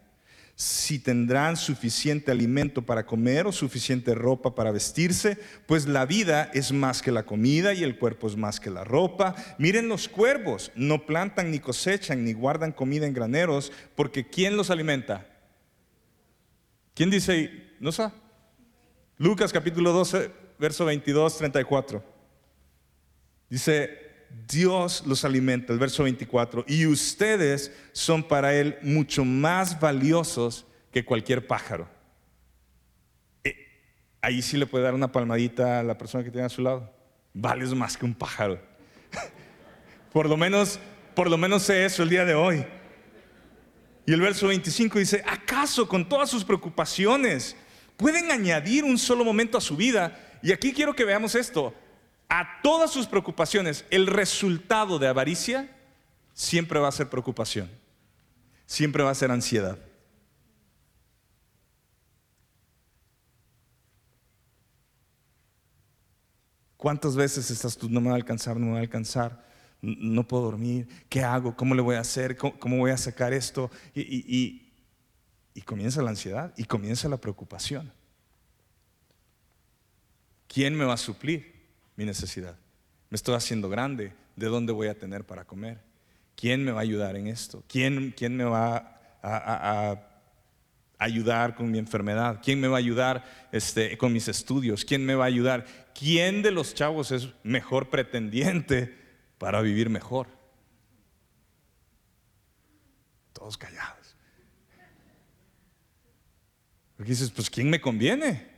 si tendrán suficiente alimento para comer o suficiente ropa para vestirse, pues la vida es más que la comida y el cuerpo es más que la ropa. Miren los cuervos, no plantan ni cosechan ni guardan comida en graneros, porque ¿quién los alimenta? ¿Quién dice? ¿No sé? Lucas capítulo 12, verso 22, 34. Dice, Dios los alimenta, el verso 24, y ustedes son para Él mucho más valiosos que cualquier pájaro. Eh, ahí sí le puede dar una palmadita a la persona que tiene a su lado. Vales más que un pájaro. por lo menos, por lo menos sé eso el día de hoy. Y el verso 25 dice, ¿acaso con todas sus preocupaciones pueden añadir un solo momento a su vida? Y aquí quiero que veamos esto a todas sus preocupaciones, el resultado de avaricia siempre va a ser preocupación, siempre va a ser ansiedad. ¿Cuántas veces estás tú, no me va a alcanzar, no me va a alcanzar, no puedo dormir, qué hago, cómo le voy a hacer, cómo, voy a sacar esto? y comienza la ansiedad y comienza la preocupación. ¿Quién me va a suplir? Mi necesidad. Me estoy haciendo grande. ¿De dónde voy a tener para comer? ¿Quién me va a ayudar en esto? ¿Quién, quién me va a, ayudar con mi enfermedad? ¿Quién me va a ayudar este, con mis estudios? ¿Quién me va a ayudar? ¿Quién de los chavos es mejor pretendiente para vivir mejor? Todos callados. Porque dices, pues ¿quién me conviene?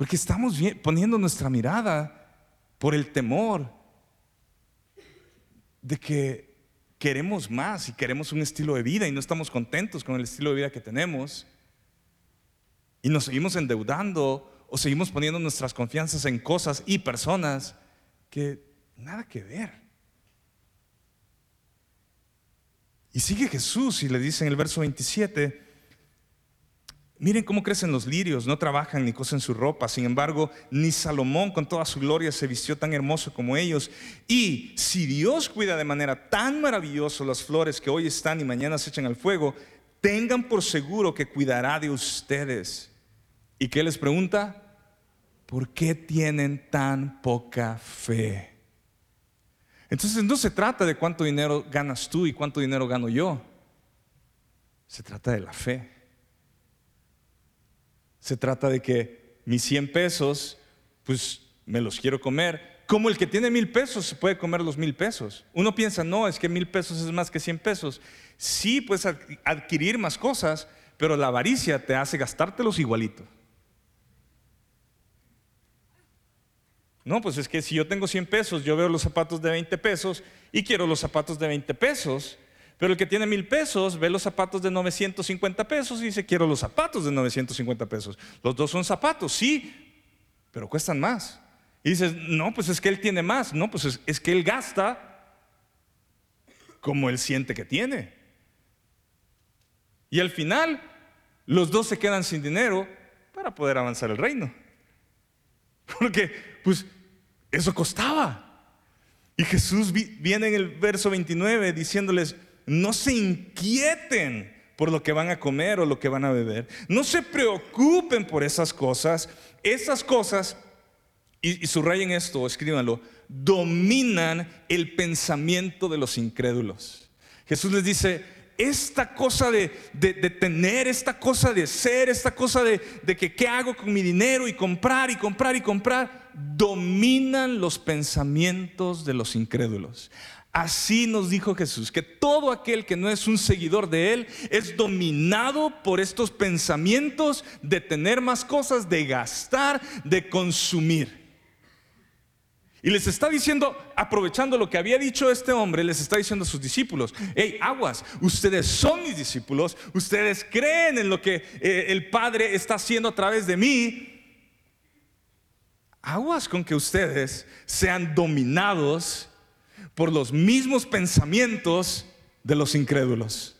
Porque estamos poniendo nuestra mirada por el temor de que queremos más y queremos un estilo de vida y no estamos contentos con el estilo de vida que tenemos. Y nos seguimos endeudando o seguimos poniendo nuestras confianzas en cosas y personas que nada que ver. Y sigue Jesús y le dice en el verso 27, Miren cómo crecen los lirios, no trabajan ni cosen su ropa. Sin embargo, ni Salomón con toda su gloria se vistió tan hermoso como ellos. Y si Dios cuida de manera tan maravillosa las flores que hoy están y mañana se echan al fuego, tengan por seguro que cuidará de ustedes. ¿Y qué les pregunta? ¿Por qué tienen tan poca fe? Entonces no se trata de cuánto dinero ganas tú y cuánto dinero gano yo. Se trata de la fe. Se trata de que mis 100 pesos, pues me los quiero comer. Como el que tiene mil pesos se puede comer los mil pesos. Uno piensa, no, es que mil pesos es más que 100 pesos. Sí, puedes adquirir más cosas, pero la avaricia te hace gastártelos igualito. No, pues es que si yo tengo 100 pesos, yo veo los zapatos de 20 pesos y quiero los zapatos de 20 pesos pero el que tiene mil pesos ve los zapatos de 950 pesos y dice, quiero los zapatos de 950 pesos. Los dos son zapatos, sí, pero cuestan más. Y dices, no, pues es que él tiene más. No, pues es, que él gasta como él siente que tiene. Y al final, los dos se quedan sin dinero para poder avanzar el reino. Porque, pues, eso costaba. Y Jesús viene en el verso 29 diciéndoles, no se inquieten por lo que van a comer o lo que van a beber. No se preocupen por esas cosas. Esas cosas, y, subrayen esto, escríbanlo, dominan el pensamiento de los incrédulos. Jesús les dice, esta cosa de, tener, esta cosa de ser, esta cosa de, de que qué hago con mi dinero y comprar y comprar y comprar, dominan los pensamientos de los incrédulos. Así nos dijo Jesús, que todo aquel que no es un seguidor de Él es dominado por estos pensamientos de tener más cosas, de gastar, de consumir. Y les está diciendo, aprovechando lo que había dicho este hombre, les está diciendo a sus discípulos, hey, aguas, ustedes son mis discípulos, ustedes creen en lo que eh, el Padre está haciendo a través de mí. Aguas con que ustedes sean dominados por los mismos pensamientos de los incrédulos.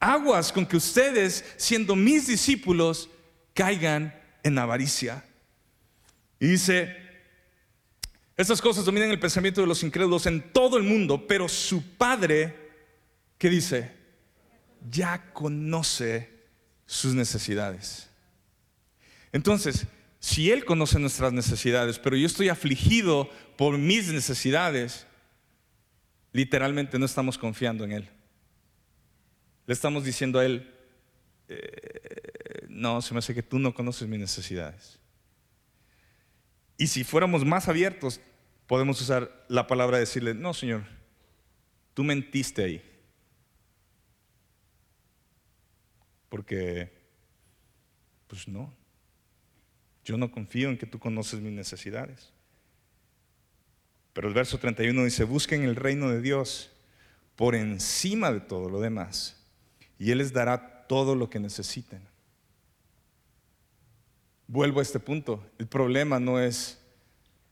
Aguas con que ustedes, siendo mis discípulos, caigan en avaricia. Y dice, estas cosas dominan el pensamiento de los incrédulos en todo el mundo, pero su Padre, ¿qué dice? Ya conoce sus necesidades. Entonces, si Él conoce nuestras necesidades, pero yo estoy afligido por mis necesidades, literalmente no estamos confiando en Él. Le estamos diciendo a Él, eh, no, se me hace que tú no conoces mis necesidades. Y si fuéramos más abiertos, podemos usar la palabra de decirle, no, Señor, tú mentiste ahí. Porque, pues no, yo no confío en que tú conoces mis necesidades. Pero el verso 31 dice, busquen el reino de Dios por encima de todo lo demás, y Él les dará todo lo que necesiten. Vuelvo a este punto. El problema no es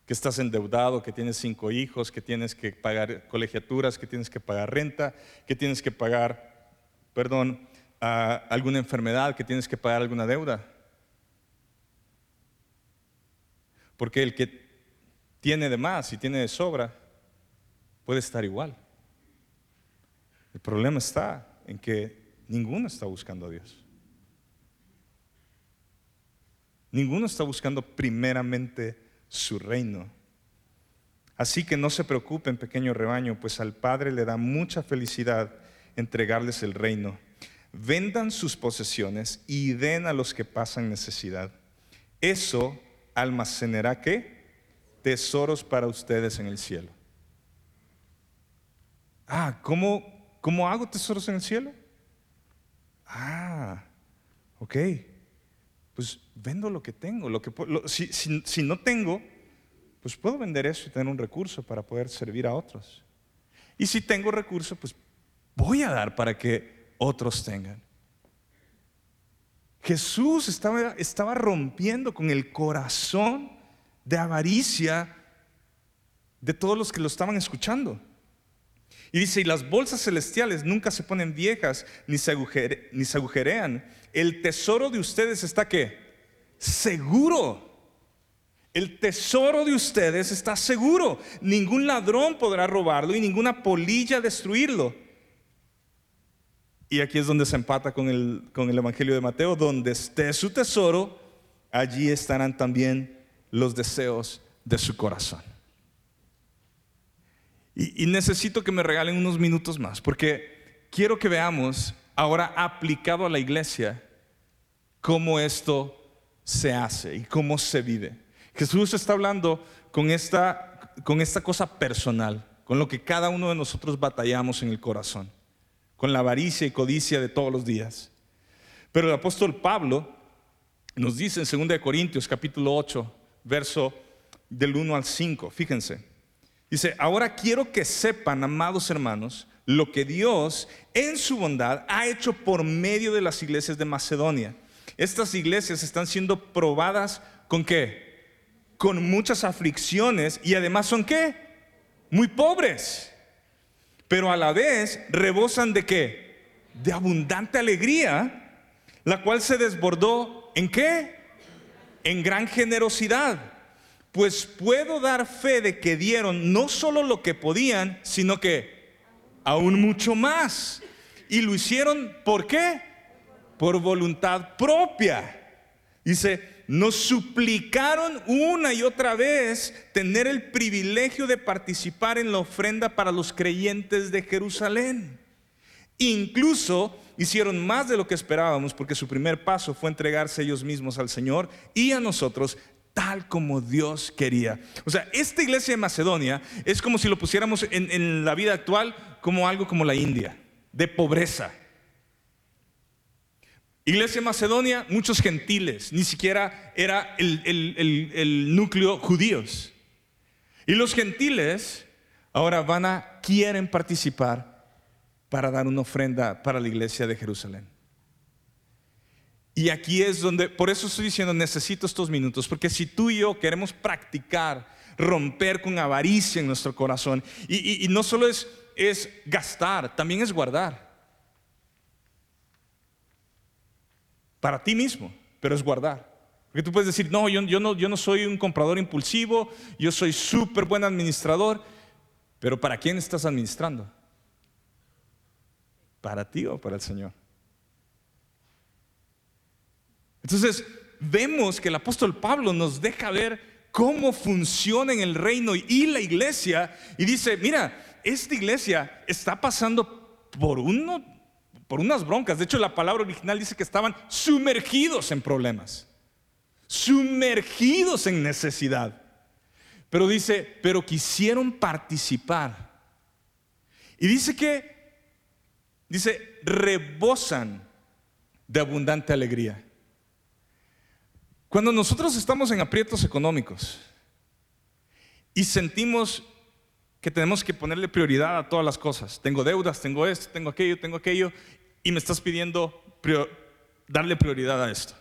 que estás endeudado, que tienes cinco hijos, que tienes que pagar colegiaturas, que tienes que pagar renta, que tienes que pagar, perdón, alguna enfermedad, que tienes que pagar alguna deuda. Porque el que tiene de más y tiene de sobra puede estar igual. El problema está en que ninguno está buscando a Dios. Ninguno está buscando primeramente su reino. Así que no se preocupen, pequeño rebaño, pues al Padre le da mucha felicidad entregarles el reino. Vendan sus posesiones y den a los que pasan necesidad. Eso almacenará qué? Tesoros para ustedes en el cielo. Ah, ¿cómo, cómo hago tesoros en el cielo? Ah, ok pues vendo lo que tengo. Lo que, si, si, no tengo, pues puedo vender eso y tener un recurso para poder servir a otros. Y si tengo recurso, pues voy a dar para que otros tengan. Jesús estaba, rompiendo con el corazón de avaricia de todos los que lo estaban escuchando. Y dice, y las bolsas celestiales nunca se ponen viejas ni se, ni se agujerean. El tesoro de ustedes está qué? Seguro. El tesoro de ustedes está seguro. Ningún ladrón podrá robarlo y ninguna polilla destruirlo. Y aquí es donde se empata con el, con el Evangelio de Mateo, donde esté su tesoro, allí estarán también los deseos de su corazón. Y, necesito que me regalen unos minutos más, porque quiero que veamos ahora aplicado a la iglesia cómo esto se hace y cómo se vive. Jesús está hablando con esta, con esta cosa personal, con lo que cada uno de nosotros batallamos en el corazón, con la avaricia y codicia de todos los días. Pero el apóstol Pablo nos dice en 2 Corintios capítulo 8, verso del 1 al 5, fíjense. Dice, ahora quiero que sepan, amados hermanos, lo que Dios en su bondad ha hecho por medio de las iglesias de Macedonia. Estas iglesias están siendo probadas con qué? Con muchas aflicciones y además son qué? Muy pobres. Pero a la vez rebosan de qué? De abundante alegría, la cual se desbordó en qué? En gran generosidad. Pues puedo dar fe de que dieron no solo lo que podían, sino que aún mucho más. Y lo hicieron, ¿por qué? Por voluntad propia. Dice, nos suplicaron una y otra vez tener el privilegio de participar en la ofrenda para los creyentes de Jerusalén. Incluso hicieron más de lo que esperábamos porque su primer paso fue entregarse ellos mismos al Señor y a nosotros tal como Dios quería. O sea, esta iglesia de Macedonia es como si lo pusiéramos en, en la vida actual como algo como la India, de pobreza Iglesia Macedonia, muchos gentiles, ni siquiera era el, núcleo judíos. Y los gentiles ahora van a, quieren participar para dar una ofrenda para la iglesia de Jerusalén. Y aquí es donde, por eso estoy diciendo, necesito estos minutos, porque si tú y yo queremos practicar, romper con avaricia en nuestro corazón, y, no solo es, es gastar, también es guardar. Para ti mismo, pero es guardar. Porque tú puedes decir, no, yo, no, no soy un comprador impulsivo, yo soy súper buen administrador, pero ¿para quién estás administrando? ¿Para ti o para el Señor? Entonces, vemos que el apóstol Pablo nos deja ver cómo funciona en el reino y la iglesia y dice, mira, esta iglesia está pasando por uno por unas broncas. De hecho, la palabra original dice que estaban sumergidos en problemas, sumergidos en necesidad. Pero dice, pero quisieron participar. Y dice que, dice, rebosan de abundante alegría. Cuando nosotros estamos en aprietos económicos y sentimos que tenemos que ponerle prioridad a todas las cosas. Tengo deudas, tengo esto, tengo aquello, tengo aquello, y me estás pidiendo darle prioridad a esto.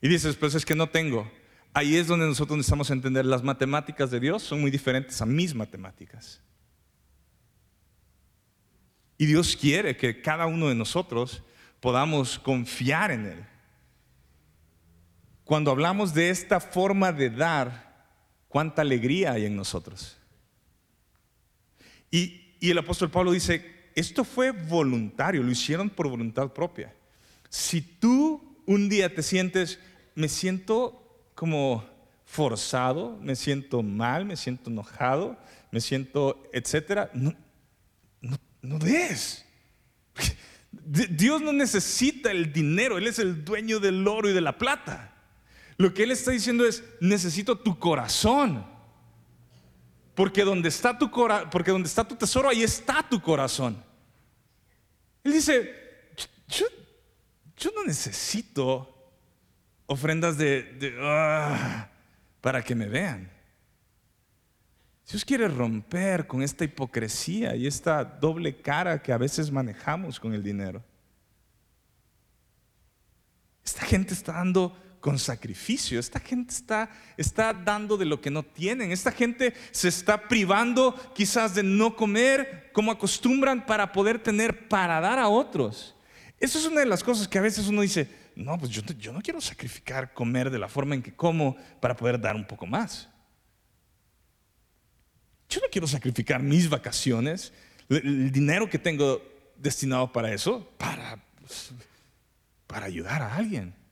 Y dices, pues es que no tengo. Ahí es donde nosotros necesitamos entender las matemáticas de Dios son muy diferentes a mis matemáticas. Y Dios quiere que cada uno de nosotros podamos confiar en Él. Cuando hablamos de esta forma de dar, cuánta alegría hay en nosotros. Y, el apóstol Pablo dice, esto fue voluntario, lo hicieron por voluntad propia. Si tú un día te sientes, me siento como forzado, me siento mal, me siento enojado, me siento, etcétera, no, no, no des. Dios no necesita el dinero, Él es el dueño del oro y de la plata. Lo que él está diciendo es, necesito tu corazón. Porque donde está tu, tesoro, ahí está tu corazón. Él dice, yo, no necesito ofrendas de, ah, para que me vean. Dios quiere romper con esta hipocresía y esta doble cara que a veces manejamos con el dinero. Esta gente está dando con sacrificio. Esta gente está, está dando de lo que no tienen. Esta gente se está privando quizás de no comer como acostumbran para poder tener para dar a otros. Eso es una de las cosas que a veces uno dice, no, pues yo, yo no quiero sacrificar comer de la forma en que como para poder dar un poco más. Yo no quiero sacrificar mis vacaciones, el dinero que tengo destinado para eso, para, pues, para ayudar a alguien.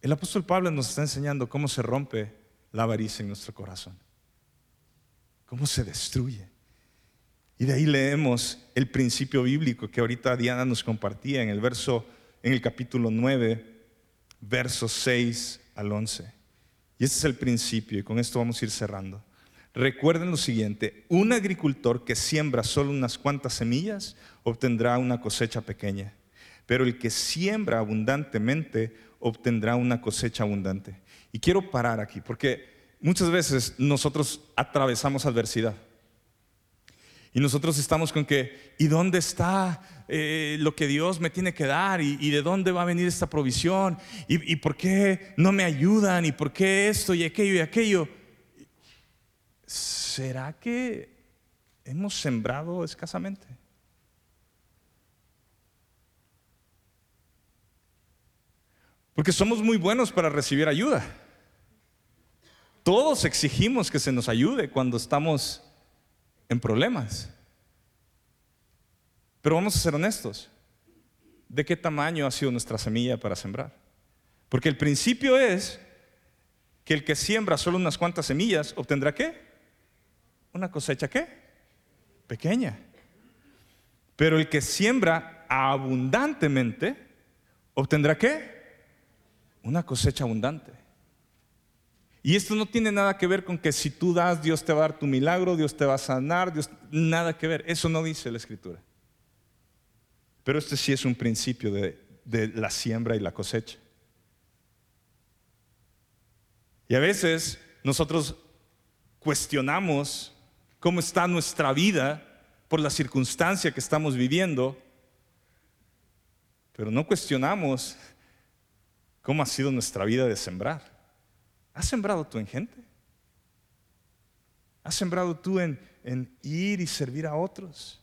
El apóstol Pablo nos está enseñando cómo se rompe la avaricia en nuestro corazón, cómo se destruye. Y de ahí leemos el principio bíblico que ahorita Diana nos compartía en el verso, en el capítulo 9, versos 6 al 11. Y este es el principio, y con esto vamos a ir cerrando. Recuerden lo siguiente, un agricultor que siembra solo unas cuantas semillas obtendrá una cosecha pequeña, pero el que siembra abundantemente obtendrá una cosecha abundante. Y quiero parar aquí, porque muchas veces nosotros atravesamos adversidad. Y nosotros estamos con que, ¿y dónde está eh, lo que Dios me tiene que dar? ¿Y, de dónde va a venir esta provisión? ¿Y, ¿Y por qué no me ayudan? ¿Y por qué esto y aquello y aquello? ¿será que hemos sembrado escasamente? Porque somos muy buenos para recibir ayuda. Todos exigimos que se nos ayude cuando estamos en problemas. Pero vamos a ser honestos. ¿De qué tamaño ha sido nuestra semilla para sembrar? Porque el principio es que el que siembra solo unas cuantas semillas obtendrá qué? Una cosecha qué? Pequeña. Pero el que siembra abundantemente obtendrá qué? Una cosecha abundante. Y esto no tiene nada que ver con que si tú das, Dios te va a dar tu milagro, Dios te va a sanar, Dios, nada que ver. Eso no dice la escritura. Pero este sí es un principio de, de la siembra y la cosecha. Y a veces nosotros cuestionamos cómo está nuestra vida por la circunstancia que estamos viviendo, pero no cuestionamos cómo ha sido nuestra vida de sembrar. ¿Has sembrado tú en gente? ¿Has sembrado tú en, ir y servir a otros?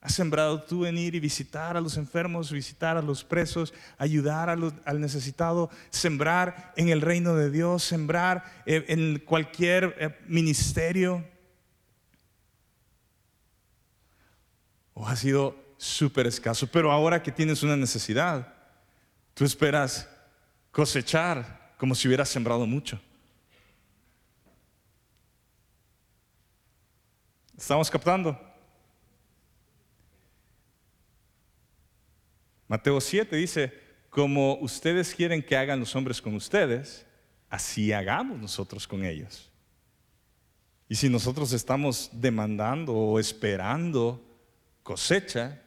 ¿Has sembrado tú en ir y visitar a los enfermos, visitar a los presos, ayudar al necesitado, sembrar en el reino de Dios, sembrar eh, en cualquier eh, ministerio? ¿O ha sido súper escaso? Pero ahora que tienes una necesidad, tú esperas cosechar como si hubiera sembrado mucho. ¿Estamos captando? Mateo 7 dice, como ustedes quieren que hagan los hombres con ustedes, así hagamos nosotros con ellos. Y si nosotros estamos demandando o esperando cosecha,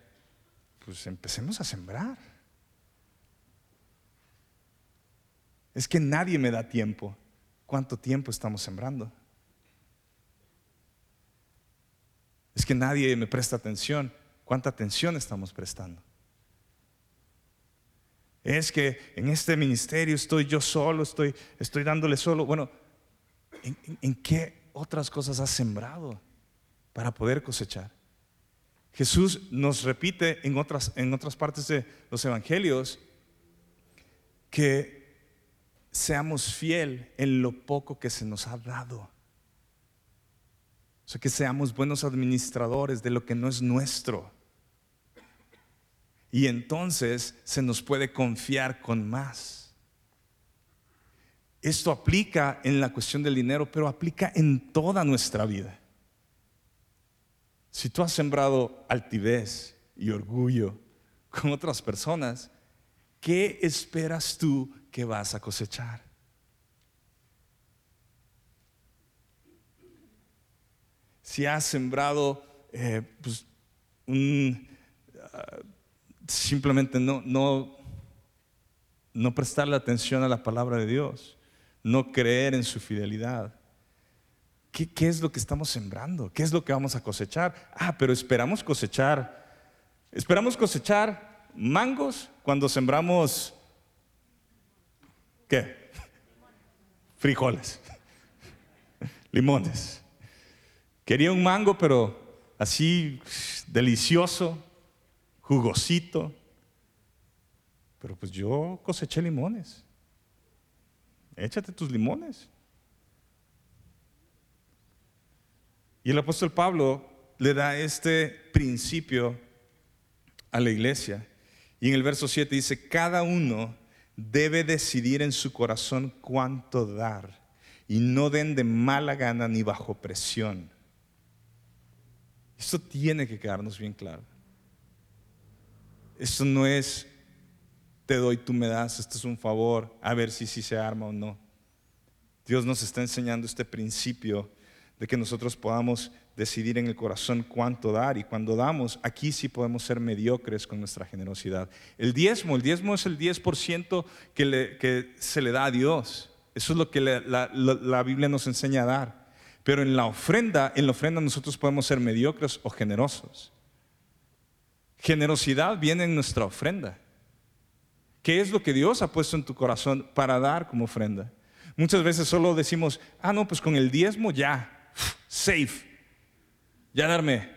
pues empecemos a sembrar. Es que nadie me da tiempo. ¿Cuánto tiempo estamos sembrando? Es que nadie me presta atención. ¿Cuánta atención estamos prestando? Es que en este ministerio estoy yo solo, estoy, estoy dándole solo. Bueno, ¿en, ¿en, qué otras cosas has sembrado para poder cosechar? Jesús nos repite en otras, en otras partes de los evangelios que seamos fiel en lo poco que se nos ha dado. O sea, que seamos buenos administradores de lo que no es nuestro. Y entonces se nos puede confiar con más. Esto aplica en la cuestión del dinero, pero aplica en toda nuestra vida. Si tú has sembrado altivez y orgullo con otras personas, ¿qué esperas tú que vas a cosechar. Si has sembrado eh, pues, ah, simplemente no, no, no prestarle atención a la palabra de Dios, no creer en su fidelidad. ¿Qué, ¿Qué, es lo que estamos sembrando? ¿Qué es lo que vamos a cosechar? Ah, pero esperamos cosechar. Esperamos cosechar mangos cuando sembramos ¿Qué? Frijoles, limones. Quería un mango, pero así delicioso, jugosito. Pero pues yo coseché limones. Échate tus limones. Y el apóstol Pablo le da este principio a la iglesia. Y en el verso 7 dice, cada uno debe decidir en su corazón cuánto dar y no den de mala gana ni bajo presión. Esto tiene que quedarnos bien claro. Esto no es te doy, tú me das, esto es un favor, a ver si, si se arma o no. Dios nos está enseñando este principio de que nosotros podamos decidir en el corazón cuánto dar y cuando damos, aquí sí podemos ser mediocres con nuestra generosidad. El diezmo, el diezmo es el 10% que, que se le da a Dios. Eso es lo que la, la Biblia nos enseña a dar. Pero en la ofrenda, en la ofrenda nosotros podemos ser mediocres o generosos. Generosidad viene en nuestra ofrenda. ¿Qué es lo que Dios ha puesto en tu corazón para dar como ofrenda? Muchas veces solo decimos, ah, no, pues con el diezmo ya, safe, ya darme.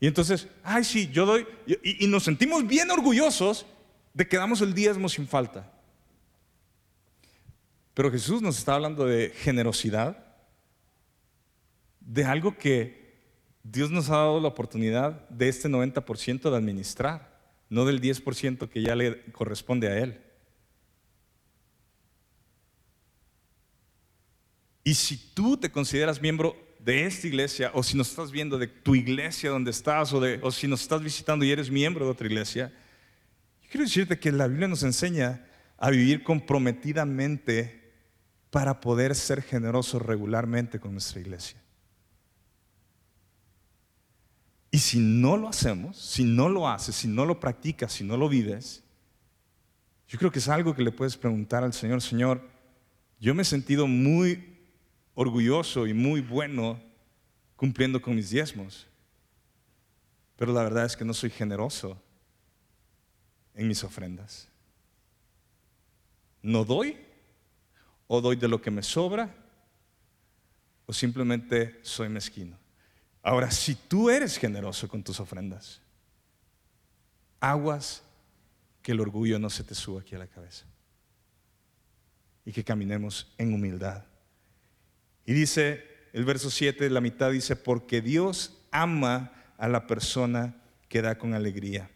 Y entonces, ay, sí, yo doy, y, y nos sentimos bien orgullosos de que damos el diezmo sin falta. Pero Jesús nos está hablando de generosidad, de algo que Dios nos ha dado la oportunidad de este 90% de administrar, no del 10% que ya le corresponde a Él. Y si tú te consideras miembro de esta iglesia, o si nos estás viendo de tu iglesia donde estás, o, de, o si nos estás visitando y eres miembro de otra iglesia, yo quiero decirte que la Biblia nos enseña a vivir comprometidamente para poder ser generosos regularmente con nuestra iglesia. Y si no lo hacemos, si no lo haces, si no lo practicas, si no lo vives, yo creo que es algo que le puedes preguntar al Señor, Señor, yo me he sentido muy orgulloso y muy bueno cumpliendo con mis diezmos. Pero la verdad es que no soy generoso en mis ofrendas. No doy, o doy de lo que me sobra, o simplemente soy mezquino. Ahora, si tú eres generoso con tus ofrendas, aguas que el orgullo no se te suba aquí a la cabeza y que caminemos en humildad. Y dice el verso 7, la mitad dice, porque Dios ama a la persona que da con alegría.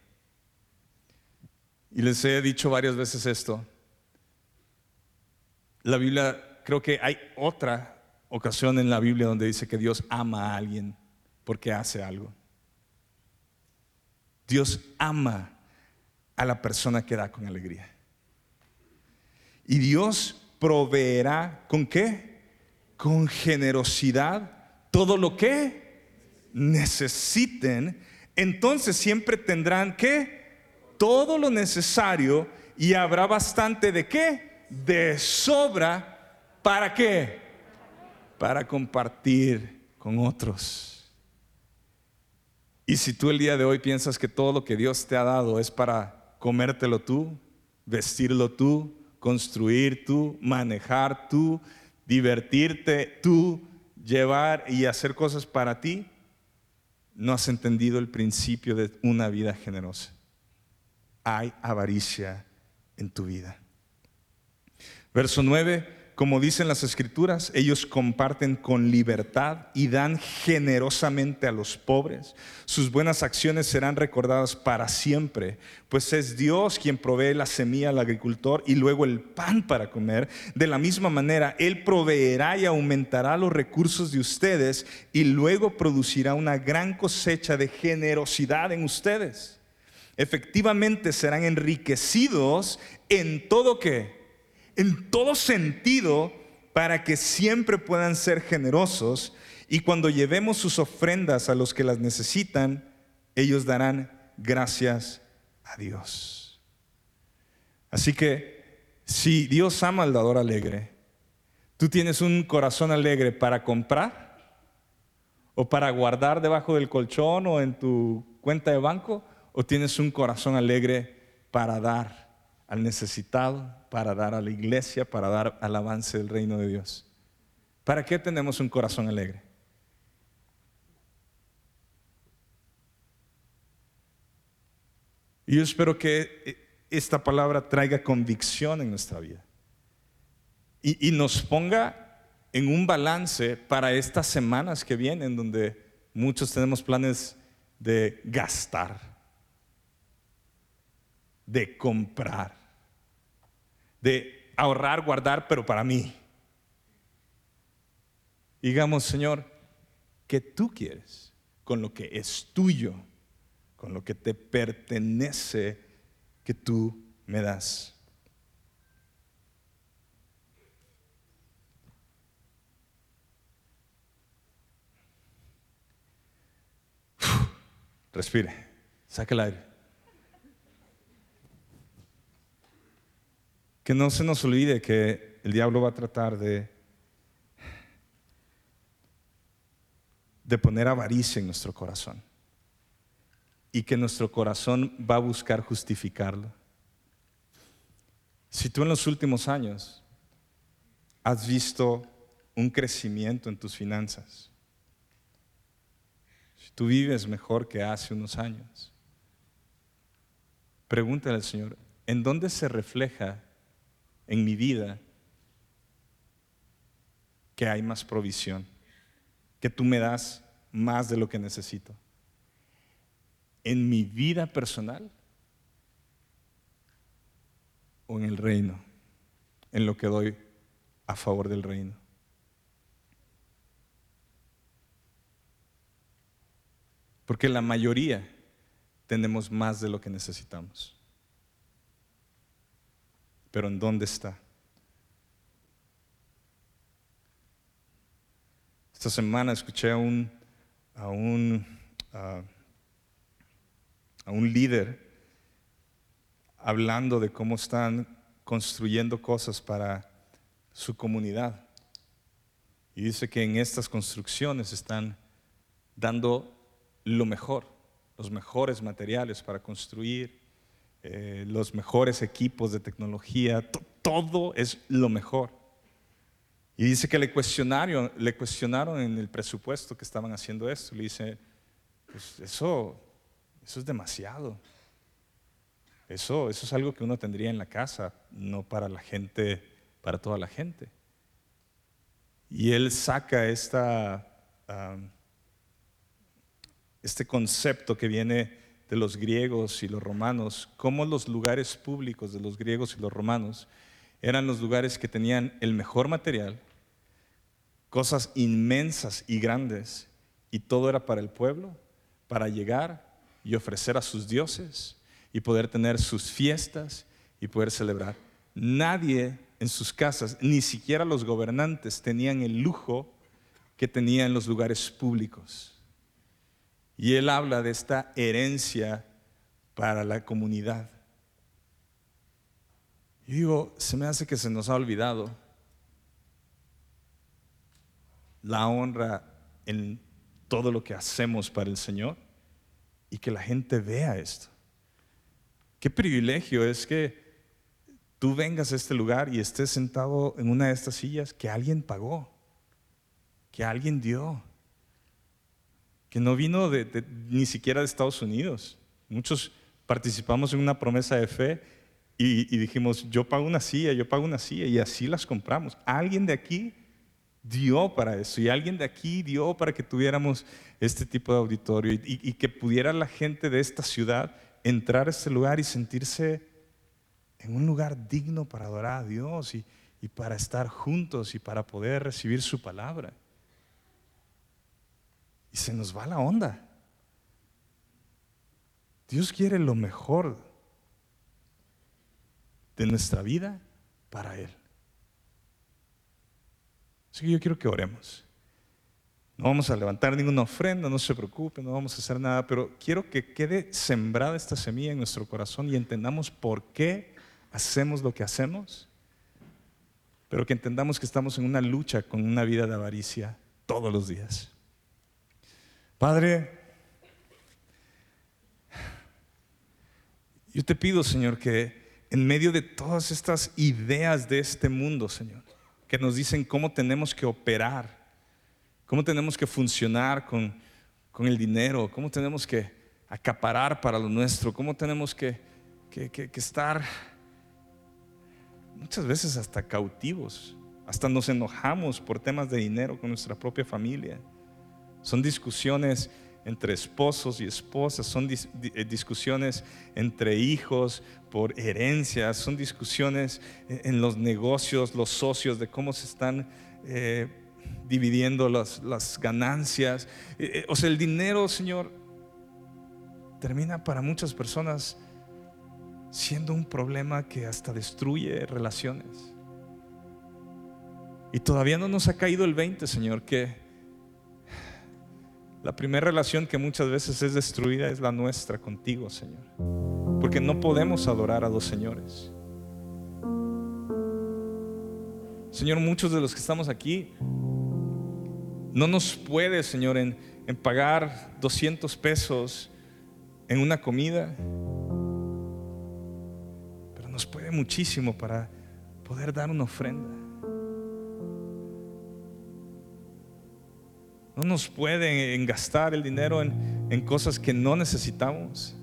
Y les he dicho varias veces esto. La Biblia, creo que hay otra ocasión en la Biblia donde dice que Dios ama a alguien porque hace algo. Dios ama a la persona que da con alegría. Y Dios proveerá con qué? Con generosidad todo lo que necesiten, entonces siempre tendrán que todo lo necesario y habrá bastante de qué? De sobra. ¿Para qué? Para compartir con otros. Y si tú el día de hoy piensas que todo lo que Dios te ha dado es para comértelo tú, vestirlo tú, construir tú, manejar tú, divertirte tú, llevar y hacer cosas para ti, no has entendido el principio de una vida generosa. Hay avaricia en tu vida. Verso 9 como dicen las escrituras, ellos comparten con libertad y dan generosamente a los pobres. Sus buenas acciones serán recordadas para siempre, pues es Dios quien provee la semilla al agricultor y luego el pan para comer. De la misma manera, Él proveerá y aumentará los recursos de ustedes y luego producirá una gran cosecha de generosidad en ustedes. Efectivamente serán enriquecidos en todo que en todo sentido para que siempre puedan ser generosos y cuando llevemos sus ofrendas a los que las necesitan, ellos darán gracias a Dios. Así que si Dios ama al dador alegre, tú tienes un corazón alegre para comprar o para guardar debajo del colchón o en tu cuenta de banco, o tienes un corazón alegre para dar al necesitado, para dar a la iglesia, para dar al avance del reino de Dios. ¿Para qué tenemos un corazón alegre? Y yo espero que esta palabra traiga convicción en nuestra vida y, y nos ponga en un balance para estas semanas que vienen, donde muchos tenemos planes de gastar, de comprar de ahorrar, guardar, pero para mí. Digamos, Señor, ¿qué tú quieres con lo que es tuyo, con lo que te pertenece, que tú me das? respire, saque el aire. Que no se nos olvide que el diablo va a tratar de, de poner avaricia en nuestro corazón y que nuestro corazón va a buscar justificarlo. Si tú en los últimos años has visto un crecimiento en tus finanzas, si tú vives mejor que hace unos años, pregúntale al Señor, ¿en dónde se refleja en mi vida que hay más provisión? Que tú me das más de lo que necesito. ¿En mi vida personal? ¿O en el reino? En lo que doy a favor del reino. Porque la mayoría tenemos más de lo que necesitamos. Pero ¿en dónde está? Esta semana escuché a un, a un, un líder hablando de cómo están construyendo cosas para su comunidad. Y dice que en estas construcciones están dando lo mejor, los mejores materiales para construir, eh, los mejores equipos de tecnología, todo es lo mejor. Y dice que le cuestionaron, le cuestionaron en el presupuesto que estaban haciendo esto. Le dice, pues eso, eso es demasiado. Eso, eso es algo que uno tendría en la casa, no para la gente, para toda la gente. Y él saca esta, este concepto que viene de los griegos y los romanos, cómo los lugares públicos de los griegos y los romanos eran los lugares que tenían el mejor material, cosas inmensas y grandes, y todo era para el pueblo, para llegar y ofrecer a sus dioses y poder tener sus fiestas y poder celebrar. Nadie en sus casas, ni siquiera los gobernantes, tenían el lujo que tenían en los lugares públicos. Y él habla de esta herencia para la comunidad. Y digo, se me hace que se nos ha olvidado la honra en todo lo que hacemos para el Señor y que la gente vea esto. Qué privilegio es que tú vengas a este lugar y estés sentado en una de estas sillas que alguien pagó, que alguien dio que no vino ni siquiera de Estados Unidos. Muchos participamos en una promesa de fe y, dijimos, yo pago una silla, yo pago una silla, y así las compramos. Alguien de aquí dio para eso y alguien de aquí dio para que tuviéramos este tipo de auditorio y, que pudiera la gente de esta ciudad entrar a este lugar y sentirse en un lugar digno para adorar a Dios y para estar juntos y para poder recibir su palabra y se nos va la onda. Dios quiere lo mejor de nuestra vida para Él. Así que yo quiero que oremos. No vamos a levantar ninguna ofrenda, no se preocupe, no vamos a hacer nada, pero quiero que quede sembrada esta semilla en nuestro corazón y entendamos por qué hacemos lo que hacemos, pero que entendamos que estamos en una lucha con una vida de avaricia todos los días. Padre, yo te pido, Señor, que en medio de todas estas ideas de este mundo, Señor, que nos dicen cómo tenemos que operar, cómo tenemos que funcionar con, el dinero, cómo tenemos que acaparar para lo nuestro, cómo tenemos que, que estar muchas veces hasta cautivos, hasta nos enojamos por temas de dinero con nuestra propia familia. Son discusiones entre esposos y esposas, son eh, discusiones entre hijos por herencias, son discusiones en los negocios, los socios, de cómo se están eh, dividiendo las, ganancias. Eh, o sea, el dinero, Señor, termina para muchas personas siendo un problema que hasta destruye relaciones. Y todavía no nos ha caído el 20, Señor, que la primera relación que muchas veces es destruida es la nuestra contigo, Señor. Porque no podemos adorar a dos señores. Señor, muchos de los que estamos aquí, no nos puede, Señor, en, en pagar 200 pesos en una comida, pero nos puede muchísimo para poder dar una ofrenda. No nos pueden gastar el dinero en, en cosas que no necesitamos.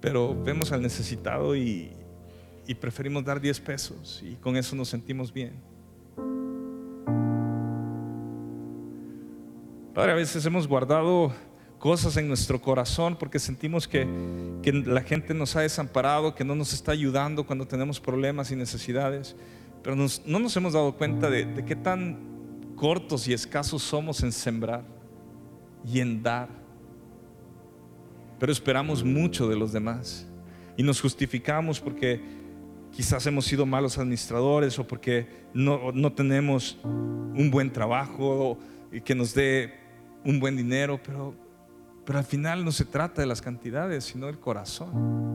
Pero vemos al necesitado y, y preferimos dar 10 pesos y con eso nos sentimos bien. Padre, a veces hemos guardado cosas en nuestro corazón porque sentimos que, que, la gente nos ha desamparado, que no nos está ayudando cuando tenemos problemas y necesidades, pero no nos hemos dado cuenta de, de qué tan cortos y escasos somos en sembrar y en dar. Pero esperamos mucho de los demás y nos justificamos porque quizás hemos sido malos administradores o porque no, no tenemos un buen trabajo y que nos dé un buen dinero, pero, pero al final no se trata de las cantidades, sino del corazón.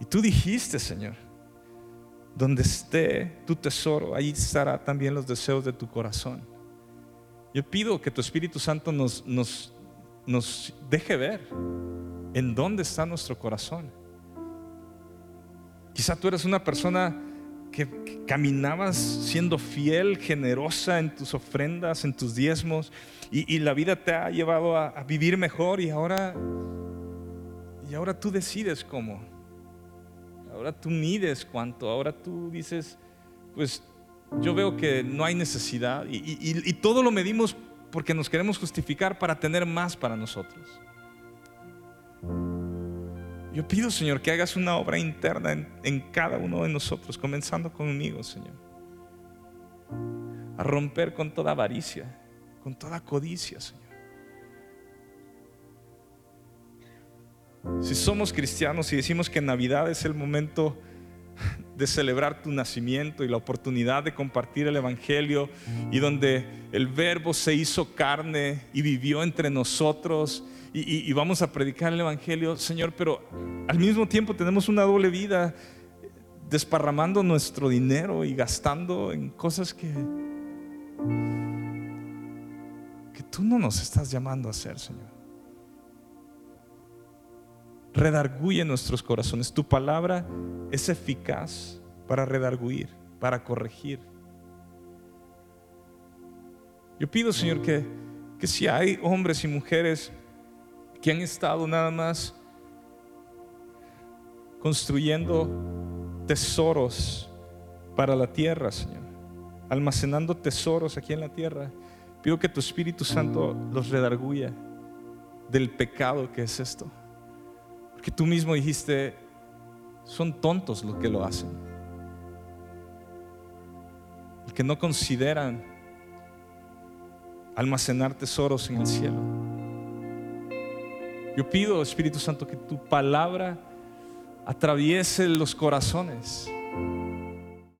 Y tú dijiste, Señor, donde esté tu tesoro, ahí estará también los deseos de tu corazón. Yo pido que tu Espíritu Santo nos, deje ver en dónde está nuestro corazón. Quizá tú eres una persona que, caminabas siendo fiel, generosa en tus ofrendas, en tus diezmos, y, la vida te ha llevado a, a, vivir mejor y ahora, y ahora tú decides cómo. Ahora tú mides cuánto, ahora tú dices, pues yo veo que no hay necesidad y, y todo lo medimos porque nos queremos justificar para tener más para nosotros. Yo pido, Señor, que hagas una obra interna en, cada uno de nosotros, comenzando conmigo, Señor. A romper con toda avaricia, con toda codicia, Señor. Si somos cristianos y decimos que Navidad es el momento de celebrar tu nacimiento y la oportunidad de compartir el Evangelio y donde el verbo se hizo carne y vivió entre nosotros y, vamos a predicar el Evangelio, Señor, pero al mismo tiempo tenemos una doble vida desparramando nuestro dinero y gastando en cosas que, que tú no nos estás llamando a hacer, Señor. Redarguye nuestros corazones. Tu palabra es eficaz para redarguir, para corregir. Yo pido, Señor, que, que si hay hombres y mujeres que han estado nada más construyendo tesoros para la tierra, Señor, almacenando tesoros aquí en la tierra. Pido que tu Espíritu Santo los redarguya del pecado que es esto. Porque tú mismo dijiste, son tontos los que lo hacen. El que no consideran almacenar tesoros en el cielo. Yo pido, Espíritu Santo, que tu palabra atraviese los corazones